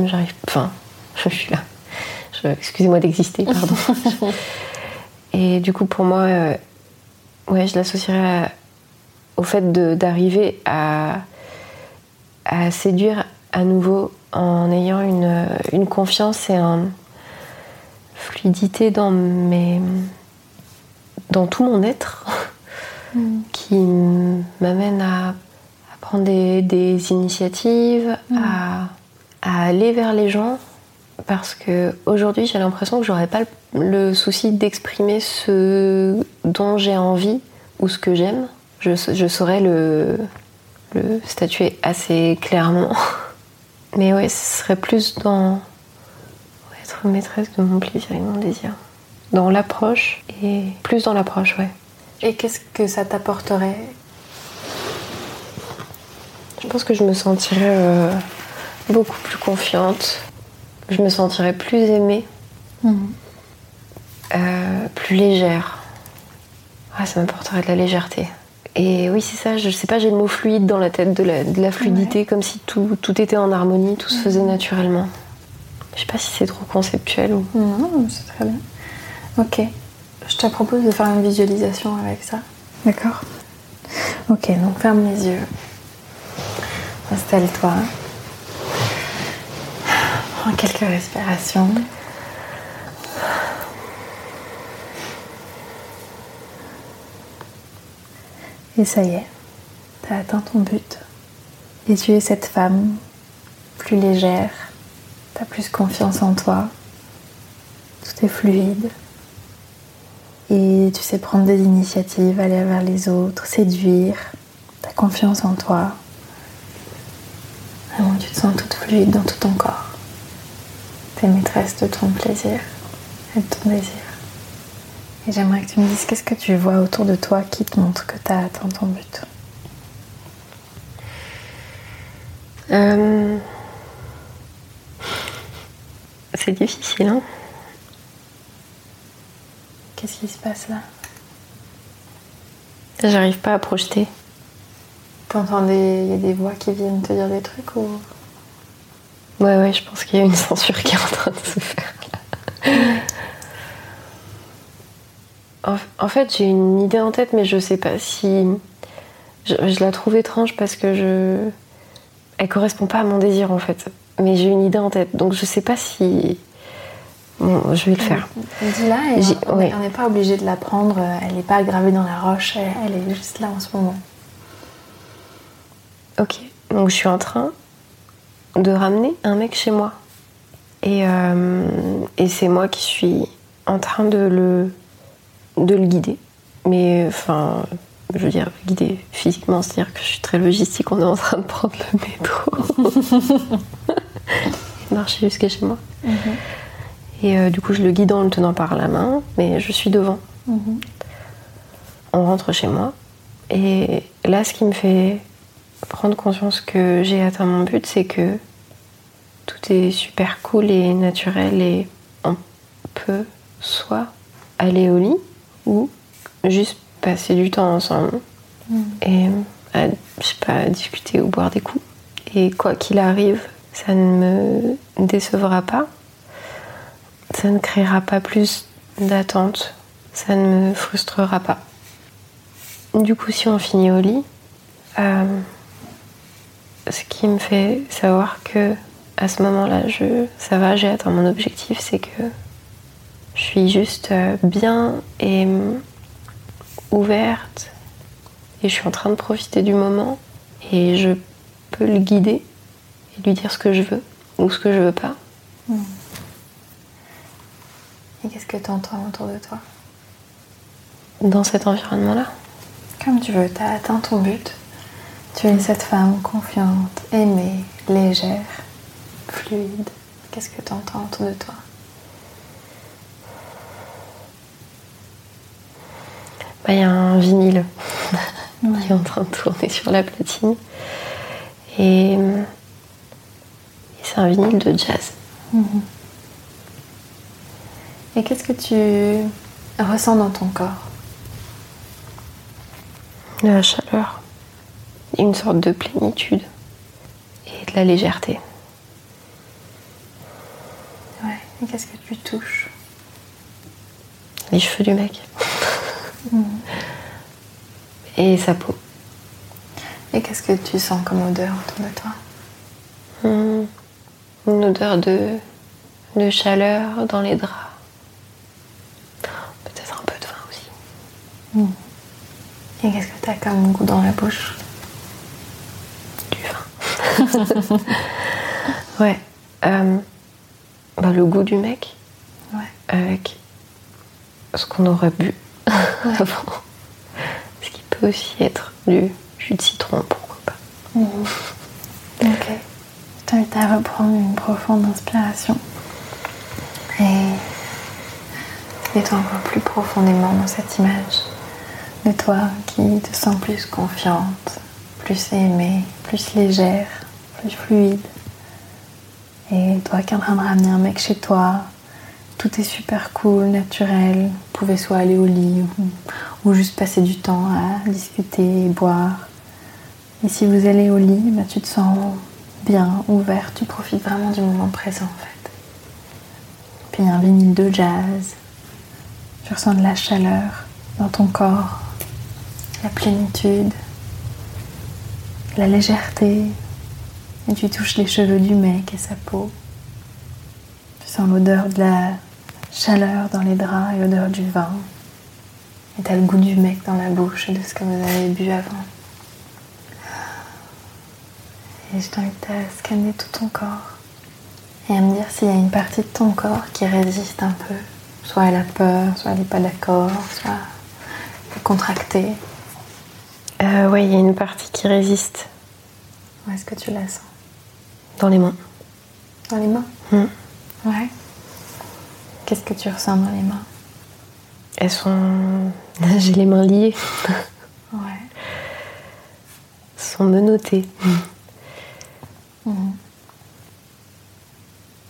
j'arrive. Enfin, je suis là. excusez-moi d'exister, pardon. Et du coup, pour moi, euh, ouais, je l'associerais au fait d'arriver à, à séduire à nouveau en ayant une, une confiance et une fluidité dans mes dans tout mon être qui m'amène à, prendre des, initiatives, mm. à, aller vers les gens. Parce que aujourd'hui, j'ai l'impression que j'aurais pas le, souci d'exprimer ce dont j'ai envie ou ce que j'aime. Je, saurais le, le statuer assez clairement. Mais ouais, ce serait plus dans être maîtresse de mon plaisir et de mon désir. Dans l'approche et plus dans l'approche, ouais. Et qu'est-ce que ça t'apporterait? Je pense que je me sentirais euh, beaucoup plus confiante. Je me sentirais plus aimée. Mhm. Euh, plus légère. Ah, ça m'apporterait de la légèreté. Et oui, c'est ça, je sais pas, j'ai le mot fluide dans la tête, de la, fluidité, comme si tout, était en harmonie, tout se faisait mhm. naturellement. Je sais pas si c'est trop conceptuel ou. Non, c'est très bien. Ok. Je te propose de faire une visualisation avec ça. D'accord Ok, donc ferme les yeux. Installe-toi. Prends quelques respirations. Et ça y est, tu atteint ton but. Et tu es cette femme plus légère, tu as plus confiance en toi, tout est fluide. Et tu sais prendre des initiatives, aller vers les autres, séduire, tu as confiance en toi. Tu te sens toute fluide dans tout ton corps. T'es maîtresse de ton plaisir et de ton désir. Et j'aimerais que tu me dises qu'est-ce que tu vois autour de toi qui te montre que tu as atteint ton but? Euh, C'est difficile, hein Qu'est-ce qui se passe là? J'arrive pas à projeter. T'entends des... y a des voix qui viennent te dire des trucs ou... Ouais, ouais, je pense qu'il y a une censure qui est en train de se faire là. En, fait, j'ai une idée en tête, mais je sais pas si. Je, je la trouve étrange parce que je. Elle correspond pas à mon désir en fait. Mais j'ai une idée en tête, donc je sais pas si. Bon, je vais le faire. Dis-la on n'est pas obligé de la prendre, elle n'est pas gravée dans la roche, elle, elle est juste là en ce moment. Ok, donc je suis en train de ramener un mec chez moi. Et, euh, et c'est moi qui suis en train de le, de le guider. Mais enfin, je veux dire, guider physiquement, c'est-à-dire que je suis très logistique, on est en train de prendre le métro. marcher jusqu'à chez moi. Et euh, du coup, je le guide en le tenant par la main, mais je suis devant. On rentre chez moi. Et là, ce qui me fait prendre conscience que j'ai atteint mon but, c'est que tout est super cool et naturel et on peut soit aller au lit ou juste passer du temps ensemble et à, je sais pas, discuter ou boire des coups. Et quoi qu'il arrive, ça ne me décevra pas, ça ne créera pas plus d'attente, ça ne me frustrera pas. Du coup, si on finit au lit, euh, ce qui me fait savoir que à ce moment-là, je, ça va, j'ai atteint mon objectif, c'est que je suis juste euh, bien et ouverte et je suis en train de profiter du moment et je peux le guider et lui dire ce que je veux ou ce que je veux pas. Et qu'est-ce que tu entends autour de toi Dans cet environnement-là, Comme tu veux, tu as atteint ton but. Tu es cette femme confiante, aimée, légère, fluide. Qu'est-ce que tu entends autour de toi bah, il y a un vinyle qui est en train de tourner sur la platine et, et c'est un vinyle de jazz. Et qu'est-ce que tu ressens dans ton corps? De la chaleur, une sorte de plénitude et de la légèreté. Ouais. Et qu'est-ce que tu touches? Les cheveux du mec. Et sa peau. Et qu'est-ce que tu sens comme odeur autour de toi? Hum, Une odeur de, de chaleur dans les draps. Peut-être un peu de vin aussi. Et qu'est-ce que tu as comme goût dans la bouche Du vin. ouais. euh, bah, le goût du mec Ouais. avec ce qu'on aurait bu avant. Ce qui peut aussi être du jus de citron, pourquoi pas. Ok. Je t'invite à reprendre une profonde inspiration. Et mets-toi encore plus profondément dans cette image de toi qui te sens plus confiante, plus aimée, plus légère, plus fluide. Et toi qui es en train de ramener un mec chez toi, tout est super cool, naturel. Vous pouvez soit aller au lit ou, juste passer du temps à discuter, boire. Et si vous allez au lit, bah, tu te sens bien, ouvert, tu profites vraiment du moment présent en fait. Puis il y a un vinyle de jazz, tu ressens de la chaleur dans ton corps, la plénitude, la légèreté. Et tu touches les cheveux du mec et sa peau. Tu sens l'odeur de la chaleur dans les draps et l'odeur du vin. Et t'as le goût du mec dans la bouche et de ce que vous avez bu avant. Et je t'invite à scanner tout ton corps et à me dire s'il y a une partie de ton corps qui résiste un peu. Soit elle a peur, soit elle n'est pas d'accord, soit elle est contractée. Euh, ouais, il y a une partie qui résiste Où est-ce que tu la sens? Dans les mains. Dans les mains? Mm. Ouais. Qu'est-ce que tu ressens dans les mains? Elles sont. J'ai les mains liées. Ouais. Elles sont menottées. Il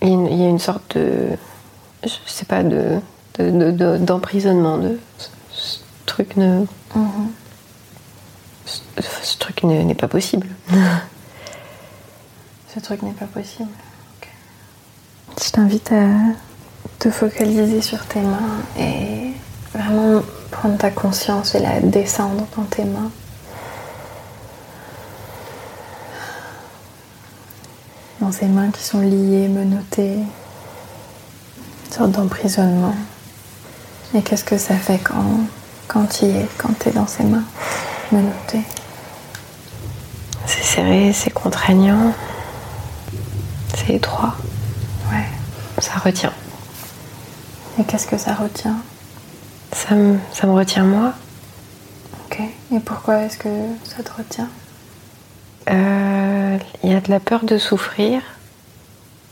y a une- il y a une sorte de. Je sais pas, de. de- de- de- d'emprisonnement. De, ce, truc ne. Mhm. Truc ne- n'est pas possible. Ce truc n'est pas possible. Je t'invite à te focaliser sur tes mains et vraiment prendre ta conscience et la descendre dans tes mains. Dans ces mains qui sont liées, menottées, une sorte d'emprisonnement. Et qu'est-ce que ça fait quand, quand tu y es, quand tu es dans ces mains menottées? Serré, c'est contraignant. C'est étroit. Ouais. Ça retient. Et qu'est-ce que ça retient? Ça me, ça me retient moi. Ok. Et pourquoi est-ce que ça te retient? Euh, Il y a de la peur de souffrir,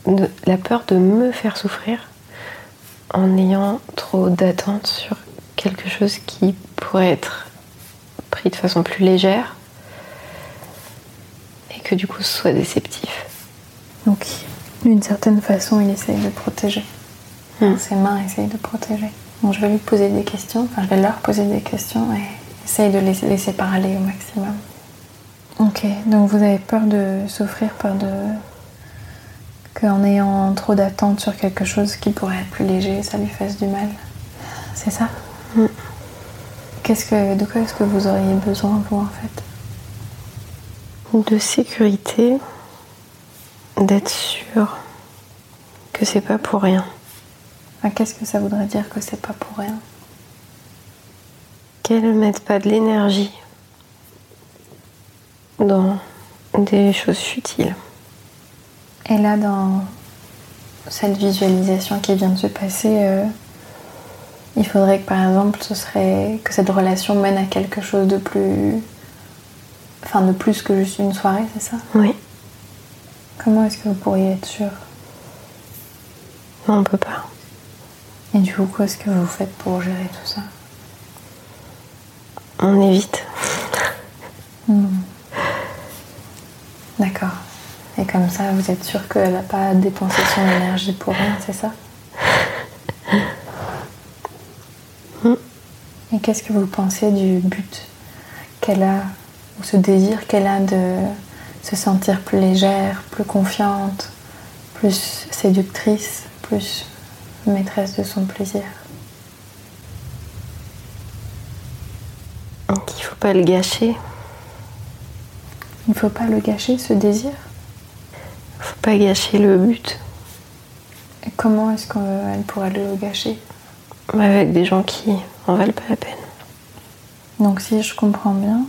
de la peur de me faire souffrir en ayant trop d'attentes sur quelque chose qui pourrait être pris de façon plus légère que du coup ce soit déceptif. Donc, d'une certaine façon, il essaye de protéger. Hmm. Ses mains essayent de protéger. Donc, je vais lui poser des questions, enfin, je vais leur poser des questions et essaye de les laisser parler au maximum. Ok, donc vous avez peur de souffrir, peur de. qu'en ayant trop d'attentes sur quelque chose qui pourrait être plus léger, ça lui fasse du mal. C'est ça? Qu'est-ce que, De quoi est-ce que vous auriez besoin, vous, en fait? De sécurité, d'être sûr que c'est pas pour rien. Enfin, Qu'est-ce que ça voudrait dire que c'est pas pour rien? Qu'elle ne mette pas de l'énergie dans des choses futiles. Et là, dans cette visualisation qui vient de se passer, euh, il faudrait que par exemple, ce serait que cette relation mène à quelque chose de plus, enfin de plus que juste une soirée, c'est ça Oui, Comment est-ce que vous pourriez être sûr non, on peut pas. Et du coup, qu'est-ce que vous faites pour gérer tout ça On évite. Hmm. D'accord. Et comme ça, vous êtes sûr qu'elle n'a pas dépensé son énergie pour rien, c'est ça Hmm. Et qu'est-ce que vous pensez du but qu'elle a, ou ce désir qu'elle a de se sentir plus légère, plus confiante, plus séductrice, plus maîtresse de son plaisir Donc il faut pas le gâcher. Il ne faut pas le gâcher, ce désir Il faut pas gâcher le but Et comment est-ce qu'elle pourrait le gâcher? Avec des gens qui en valent pas la peine. Donc si je comprends bien,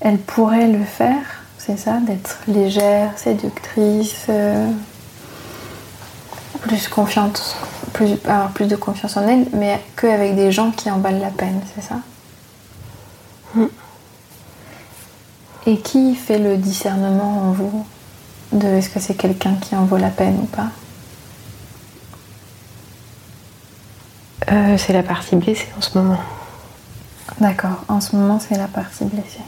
elle pourrait le faire, c'est ça, d'être légère, séductrice, euh, plus confiante, plus, avoir plus de confiance en elle, mais qu'avec des gens qui en valent la peine, c'est ça Mm. Et qui fait le discernement en vous de est-ce que c'est quelqu'un qui en vaut la peine ou pas Euh, c'est la partie blessée en ce moment. D'accord, en ce moment c'est la partie blessée.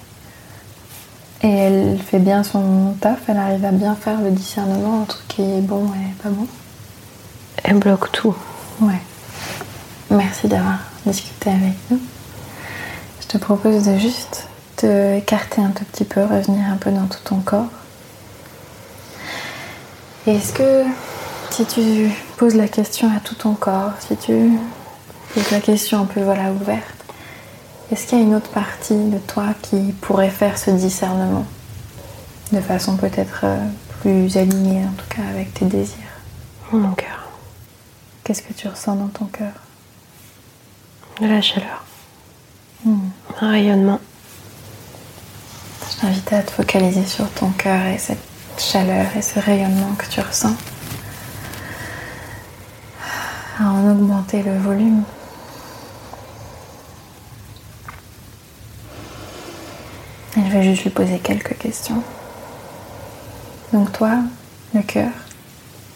Et elle fait bien son taf, elle arrive à bien faire le discernement entre qui est bon et pas bon. Elle bloque tout. Ouais. Merci d'avoir discuté avec nous. Je te propose de juste te écarter un tout petit peu, revenir un peu dans tout ton corps. Est-ce que si tu poses la question à tout ton corps, si tu poses la question un peu voilà ouverte, est-ce qu'il y a une autre partie de toi qui pourrait faire ce discernement de façon peut-être euh, plus alignée, en tout cas avec tes désirs? Mon cœur. Qu'est-ce que tu ressens dans ton cœur? De la chaleur. Hmm. Un rayonnement. Je t'invite à te focaliser sur ton cœur et cette chaleur et ce rayonnement que tu ressens. À en augmenter le volume. Je vais juste lui poser quelques questions. Donc toi, le cœur,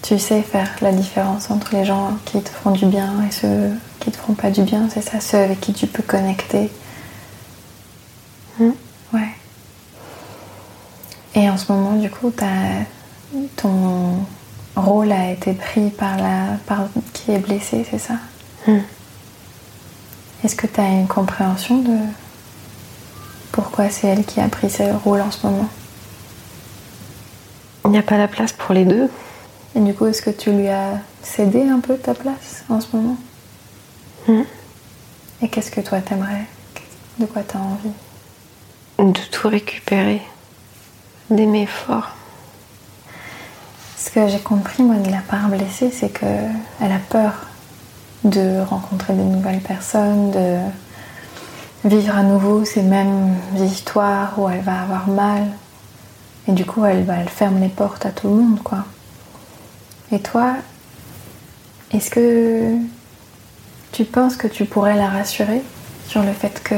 tu sais faire la différence entre les gens qui te font du bien et ceux qui te font pas du bien, c'est ça, ceux avec qui tu peux connecter? Hmm. Ouais. Et en ce moment, du coup, ton rôle a été pris par la par qui est blessée, c'est ça? Hmm. Est-ce que tu as une compréhension de pourquoi c'est elle qui a pris ce rôle en ce moment Il n'y a pas la place pour les deux. Et du coup, est-ce que tu lui as cédé un peu ta place en ce moment? Hmm. Et qu'est-ce que toi t'aimerais? De quoi t'as envie? De tout récupérer. D'aimer fort. Ce que j'ai compris, moi, de la part blessée, c'est que elle a peur de rencontrer de nouvelles personnes, de vivre à nouveau ces mêmes histoires où elle va avoir mal. Et du coup, elle, ferme les portes à tout le monde, quoi. Et toi, est-ce que tu penses que tu pourrais la rassurer sur le fait que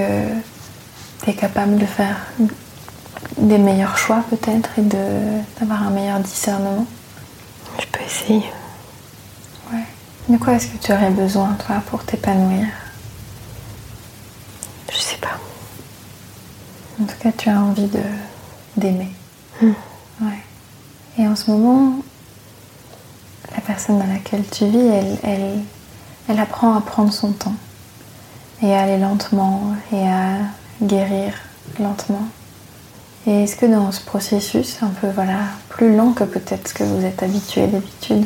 tu es capable de faire des meilleurs choix peut-être et d'avoir un meilleur discernement? Je peux essayer. Ouais. De quoi est-ce que tu aurais besoin, toi, pour t'épanouir? Je sais pas. En tout cas, tu as envie de d'aimer. Hmm. Ouais. Et en ce moment, la personne dans laquelle tu vis, elle, elle, elle apprend à prendre son temps et à aller lentement et à guérir lentement. Et est-ce que dans ce processus, un peu voilà, plus lent que peut-être ce que vous êtes habitué d'habitude,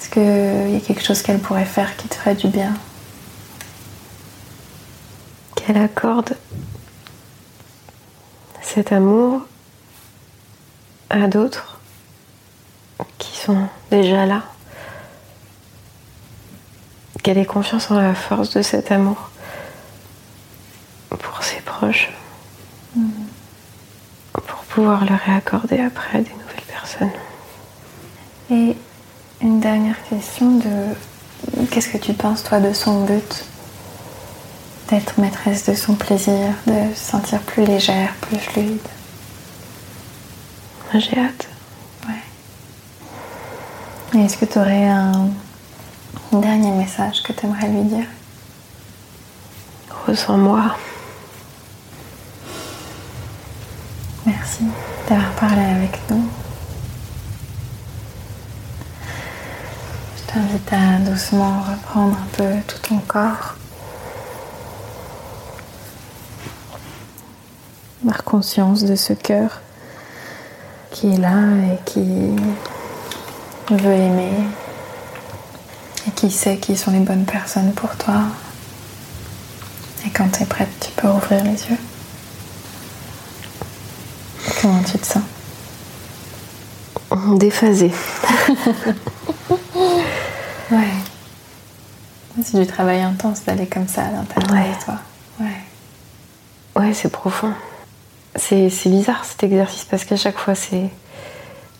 est-ce qu'il y a quelque chose qu'elle pourrait faire qui te ferait du bien? Qu'elle accorde cet amour à d'autres qui sont déjà là. Qu'elle ait confiance en la force de cet amour pour ses proches. Pour pouvoir le réaccorder après à des nouvelles personnes. Et une dernière question de qu'est-ce que tu penses toi de son but? D'être maîtresse de son plaisir, de se sentir plus légère, plus fluide. J'ai hâte. Ouais. Et est-ce que tu aurais un dernier message que tu aimerais lui dire? Ressens-moi. Merci d'avoir parlé avec nous. Je t'invite à doucement reprendre un peu tout ton corps. Avoir conscience de ce cœur qui est là et qui veut aimer et qui sait qui sont les bonnes personnes pour toi. Et quand tu es prête, tu peux ouvrir les yeux. Comment tu te sens? Déphasé. Ouais. C'est du travail intense d'aller comme ça à l'intérieur Ouais. de toi. Ouais. Ouais, c'est profond. C'est bizarre cet exercice parce qu'à chaque fois, c'est.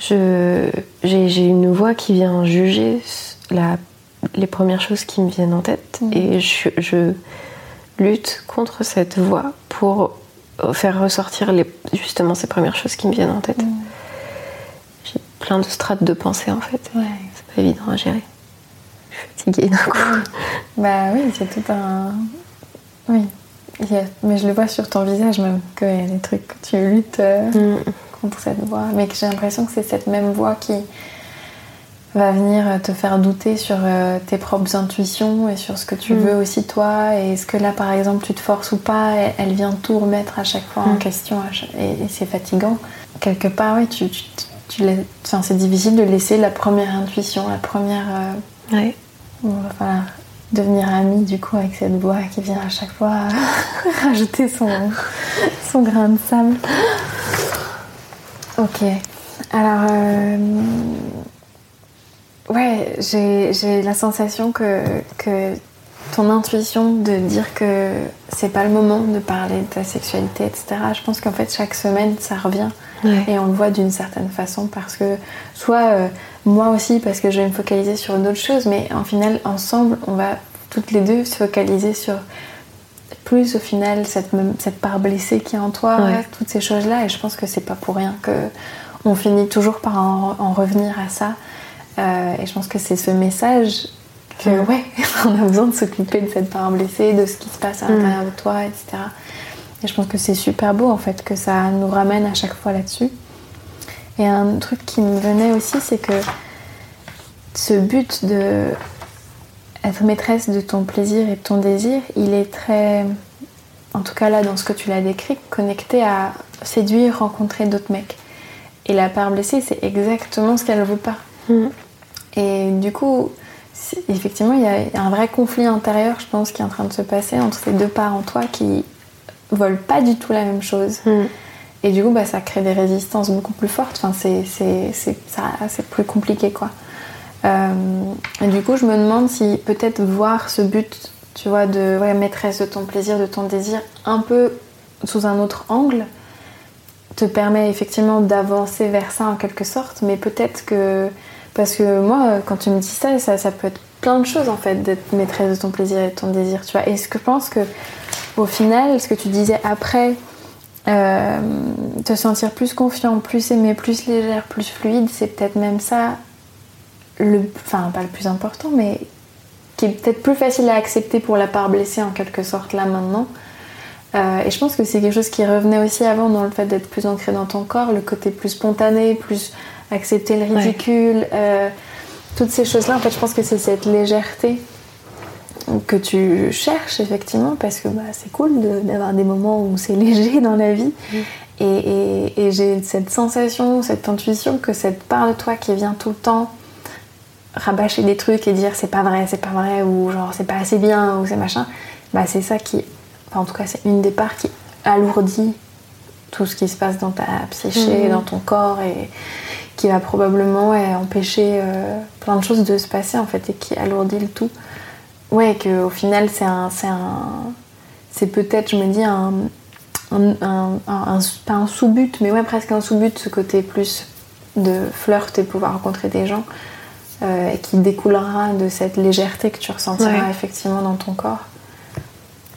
je- J'ai une voix qui vient juger la, les premières choses qui me viennent en tête Mhm. et je, je lutte contre cette voix pour faire ressortir les, justement ces premières choses qui me viennent en tête. Mhm. J'ai plein de strates de pensée en fait. Ouais. C'est pas évident à gérer. Je suis fatiguée d'un coup. Bah oui, c'est tout un. Oui. Mais je le vois sur ton visage même, qu'il y a des trucs que tu luttes euh, Mm. contre cette voix. Mais que j'ai l'impression que c'est cette même voix qui va venir te faire douter sur euh, tes propres intuitions et sur ce que tu Mm. veux aussi toi. Et est-ce que là, par exemple, tu te forces ou pas Elle vient tout remettre à chaque fois en Mm. question chaque- et, et c'est fatigant. Quelque part, oui, tu, tu, tu lais- enfin, c'est difficile de laisser la première intuition, la première. euh, Ouais. falloir devenir ami du coup avec cette voix qui vient à chaque fois rajouter son, son grain de sable. Ok. Alors, euh, ouais, j'ai la sensation que, que ton intuition de dire que c'est pas le moment de parler de ta sexualité, etc. Je pense qu'en fait, chaque semaine, ça revient. Et on le voit d'une certaine façon parce que, soit euh, moi aussi, parce que je vais me focaliser sur d'autres choses, mais en final, ensemble, on va toutes les deux se focaliser sur plus au final cette, cette part blessée qui est en toi, toutes ces choses-là. Et je pense que c'est pas pour rien que on finit toujours par en, revenir à ça. Euh, et je pense que c'est ce message que, ouais, on a besoin de s'occuper de cette part blessée, de ce qui se passe à l'intérieur de toi, etc. Et je pense que c'est super beau en fait que ça nous ramène à chaque fois là-dessus. Et un truc qui me venait aussi, c'est que ce but de être maîtresse de ton plaisir et de ton désir, il est très, en tout cas là dans ce que tu l'as décrit, connecté à séduire, rencontrer d'autres mecs. Et la part blessée, c'est exactement ce qu'elle ne veut pas. Mm. Et du coup, effectivement, il y a un vrai conflit intérieur, je pense, qui est en train de se passer entre ces deux parts en toi qui veulent pas du tout la même chose. Mm. Et du coup, bah, ça crée des résistances beaucoup plus fortes. Enfin, c'est plus compliqué, quoi. Euh, et du coup, je me demande si peut-être voir ce but, tu vois, de maîtresse de ton plaisir, de ton désir, un peu sous un autre angle, te permet effectivement d'avancer vers ça en quelque sorte, mais peut-être que. Parce que moi, quand tu me dis ça, ça, ça peut être plein de choses en fait, d'être maîtresse de ton plaisir et de ton désir, tu vois. Et ce que je pense que, au final, ce que tu disais après, euh, te sentir plus confiant, plus aimé, plus légère, plus fluide, c'est peut-être même ça le, enfin pas le plus important, mais qui est peut-être plus facile à accepter pour la part blessée en quelque sorte là maintenant. Euh, et je pense que c'est quelque chose qui revenait aussi avant dans le fait d'être plus ancré dans ton corps, le côté plus spontané, plus accepter le ridicule, euh, toutes ces choses-là. En fait, je pense que c'est cette légèreté que tu cherches effectivement parce que bah, c'est cool d'avoir des moments où c'est léger dans la vie. Mm. Et, et j'ai cette sensation, cette intuition que cette part de toi qui vient tout le temps rabâcher des trucs et dire c'est pas vrai, c'est pas vrai, ou genre c'est pas assez bien, ou c'est machin, bah c'est ça qui, en tout cas c'est une des parts qui alourdit tout ce qui se passe dans ta psyché, mhm. dans ton corps et qui va probablement empêcher euh, plein de choses de se passer en fait et qui alourdit le tout. Ouais, que au final c'est un, c'est peut-être, je me dis un, un, un pas un sous-but, mais ouais presque un sous-but, ce côté plus de flirt et pouvoir rencontrer des gens euh, qui découlera de cette légèreté que tu ressentiras effectivement dans ton corps.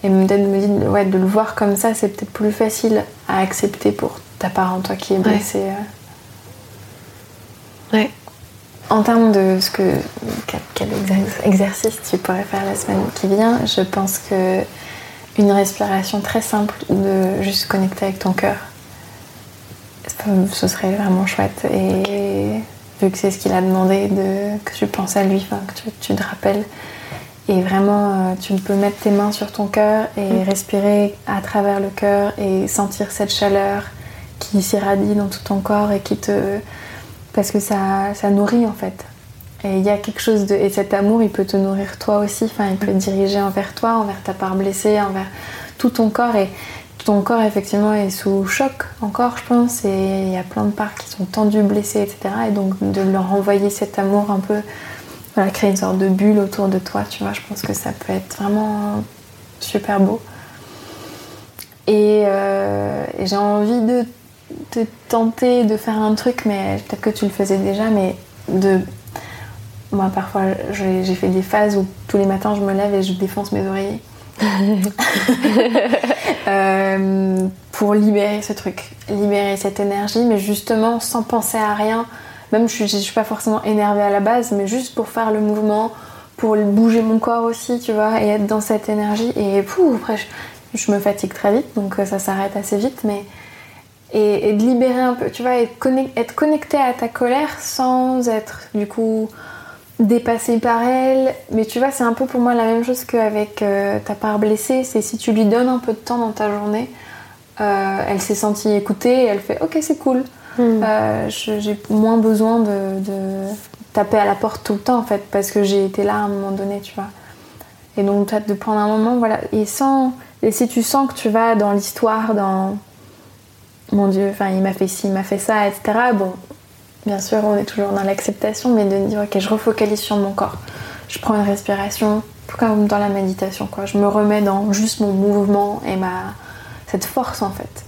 Et peut-être me dire, ouais, de le voir comme ça, c'est peut-être plus facile à accepter pour ta part en toi qui est blessée. Euh. Ouais. En termes de ce que quel, exercice tu pourrais faire la semaine qui vient, je pense que une respiration très simple de juste connecter avec ton cœur, ce serait vraiment chouette et vu que c'est ce qu'il a demandé, de, que tu penses à lui, que tu, te rappelles. Et vraiment, euh, tu peux mettre tes mains sur ton cœur et mm. respirer à travers le cœur et sentir cette chaleur qui s'irradie dans tout ton corps et qui te. Parce que ça, ça nourrit en fait. Et il y a quelque chose de. Et cet amour, il peut te nourrir toi aussi. Enfin, il peut te diriger envers toi, envers ta part blessée, envers tout ton corps. Et ton corps effectivement est sous choc encore je pense et il y a plein de parts qui sont tendues, blessées, etc. Et donc de leur envoyer cet amour un peu, voilà, créer une sorte de bulle autour de toi, tu vois, je pense que ça peut être vraiment super beau. Et, euh, j'ai envie de te tenter de faire un truc, mais peut-être que tu le faisais déjà, mais de... Moi parfois j'ai fait des phases où tous les matins je me lève et je défonce mes oreillers. Euh, pour libérer ce truc, libérer cette énergie, mais justement sans penser à rien. Même je suis, suis pas forcément énervée à la base, mais juste pour faire le mouvement, pour bouger mon corps aussi, tu vois, et être dans cette énergie. Et pouf, après, je, me fatigue très vite, donc euh, ça s'arrête assez vite, mais. Et, de libérer un peu, tu vois, être, être connecté à ta colère sans être du coup dépassé par elle. Mais tu vois, c'est un peu pour moi la même chose qu'avec euh, ta part blessée. C'est si tu lui donnes un peu de temps dans ta journée, euh, elle s'est sentie écoutée et elle fait Ok, c'est cool. Hmm. Euh, j'ai moins besoin de, taper à la porte tout le temps en fait, parce que j'ai été là à un moment donné, tu vois. Et donc, de prendre un moment, voilà. Et, sans, et si tu sens que tu vas dans l'histoire, dans mon Dieu, enfin, il m'a fait ci, il m'a fait ça, etc. Bon, bien sûr, on est toujours dans l'acceptation, mais de dire, ok, je refocalise sur mon corps. Je prends une respiration, comme dans la méditation, quoi. Je me remets dans juste mon mouvement et ma cette force en fait.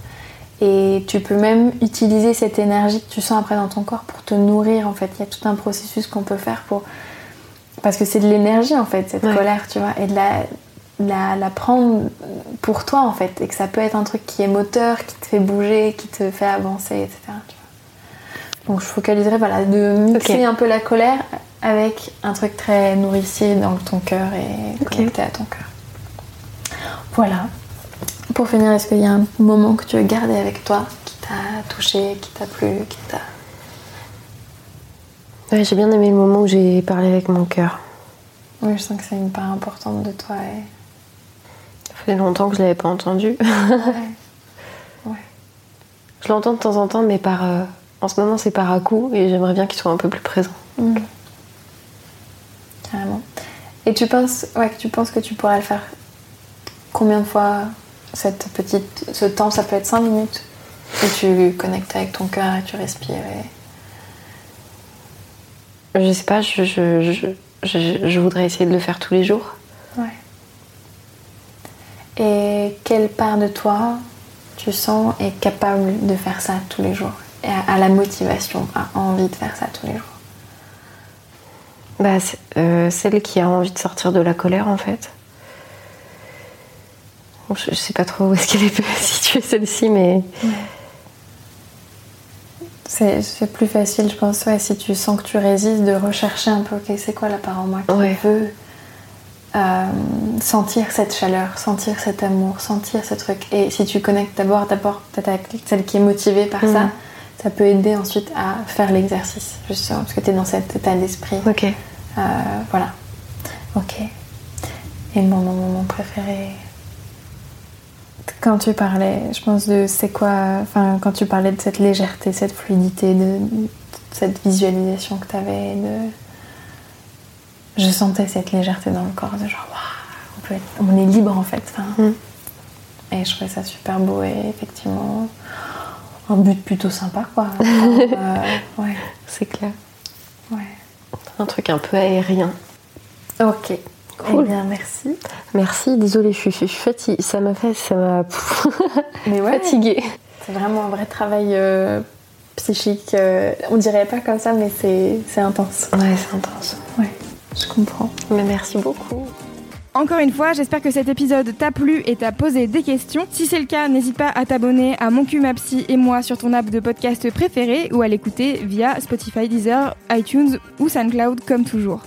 Et tu peux même utiliser cette énergie que tu sens après dans ton corps pour te nourrir en fait. Il y a tout un processus qu'on peut faire pour parce que c'est de l'énergie en fait cette colère, tu vois, et de la la, la, prendre pour toi en fait, et que ça peut être un truc qui est moteur, qui te fait bouger, qui te fait avancer, etc. Donc je focaliserai voilà, de mixer un peu la colère avec un truc très nourricier dans ton cœur et connecté à ton cœur. Voilà. Pour finir, est-ce qu'il y a un moment que tu veux garder avec toi qui t'a touché, qui t'a plu, qui t'a. Ouais, j'ai bien aimé le moment où j'ai parlé avec mon cœur. Oui, je sens que c'est une part importante de toi. Et... Fait longtemps que je l'avais pas entendu. ouais. Je l'entends de temps en temps, mais par. Euh, en ce moment, c'est par à coup et j'aimerais bien qu'il soit un peu plus présent. Mm. Carrément. Et tu penses, ouais, tu penses que tu pourrais le faire combien de fois cette petite, ce temps Ça peut être 5 minutes. Et tu connectes avec ton cœur et tu respires. Je sais pas, je, je, je, je, voudrais essayer de le faire tous les jours. Ouais. Et quelle part de toi tu sens est capable de faire ça tous les jours et à, la motivation, à envie de faire ça tous les jours? Bah, euh, Celle qui a envie de sortir de la colère en fait. Je, sais pas trop où est-ce qu'elle est située celle-ci, mais. C'est plus facile, je pense, ouais, si tu sens que tu résistes, de rechercher un peu, ok, c'est quoi la part en moi qui veut euh, sentir cette chaleur, sentir cet amour, sentir ce truc. Et si tu connectes d'abord, d'abord peut-être avec celle qui est motivée par ça, mm. ça peut aider ensuite à faire l'exercice, justement, parce que tu es dans cet état d'esprit. Ok. Euh, voilà. Ok. Et mon moment préféré quand tu parlais, je pense de c'est quoi, enfin quand tu parlais de cette légèreté, cette fluidité, de, cette visualisation que tu avais, de... je sentais cette légèreté dans le corps, de genre on, peut être, on est libre en fait. Mm. Et je trouvais ça super beau et effectivement un but plutôt sympa quoi. Euh, ouais. C'est clair. Ouais. Un truc un peu aérien. Ok. Cool. Eh bien, merci. Merci, désolée, je suis, fatiguée. Ça m'a fait, ça m'a fatiguée. C'est vraiment un vrai travail euh, psychique. Euh, on dirait pas comme ça, mais c'est intense. Ouais, c'est intense. Ouais, je comprends. Mais merci beaucoup. Encore une fois, j'espère que cet épisode t'a plu et t'a posé des questions. Si c'est le cas, n'hésite pas à t'abonner à Mon cul, ma et moi sur ton app de podcast préféré ou à l'écouter via Spotify, Deezer, iTunes ou SoundCloud comme toujours.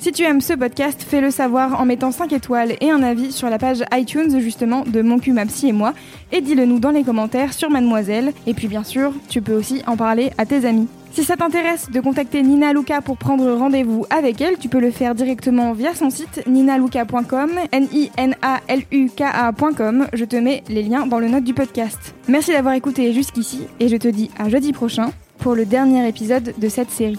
Si tu aimes ce podcast, fais-le savoir en mettant 5 étoiles et un avis sur la page iTunes justement de Mon cul, ma et moi et dis-le nous dans les commentaires sur Mademoiselle. Et puis bien sûr, tu peux aussi en parler à tes amis. Si ça t'intéresse de contacter Nina Luca pour prendre rendez-vous avec elle, tu peux le faire directement via son site ninaluka.com, N-I-N-A-L-U-K-A.com. Je te mets les liens dans le note du podcast. Merci d'avoir écouté jusqu'ici et je te dis à jeudi prochain pour le dernier épisode de cette série.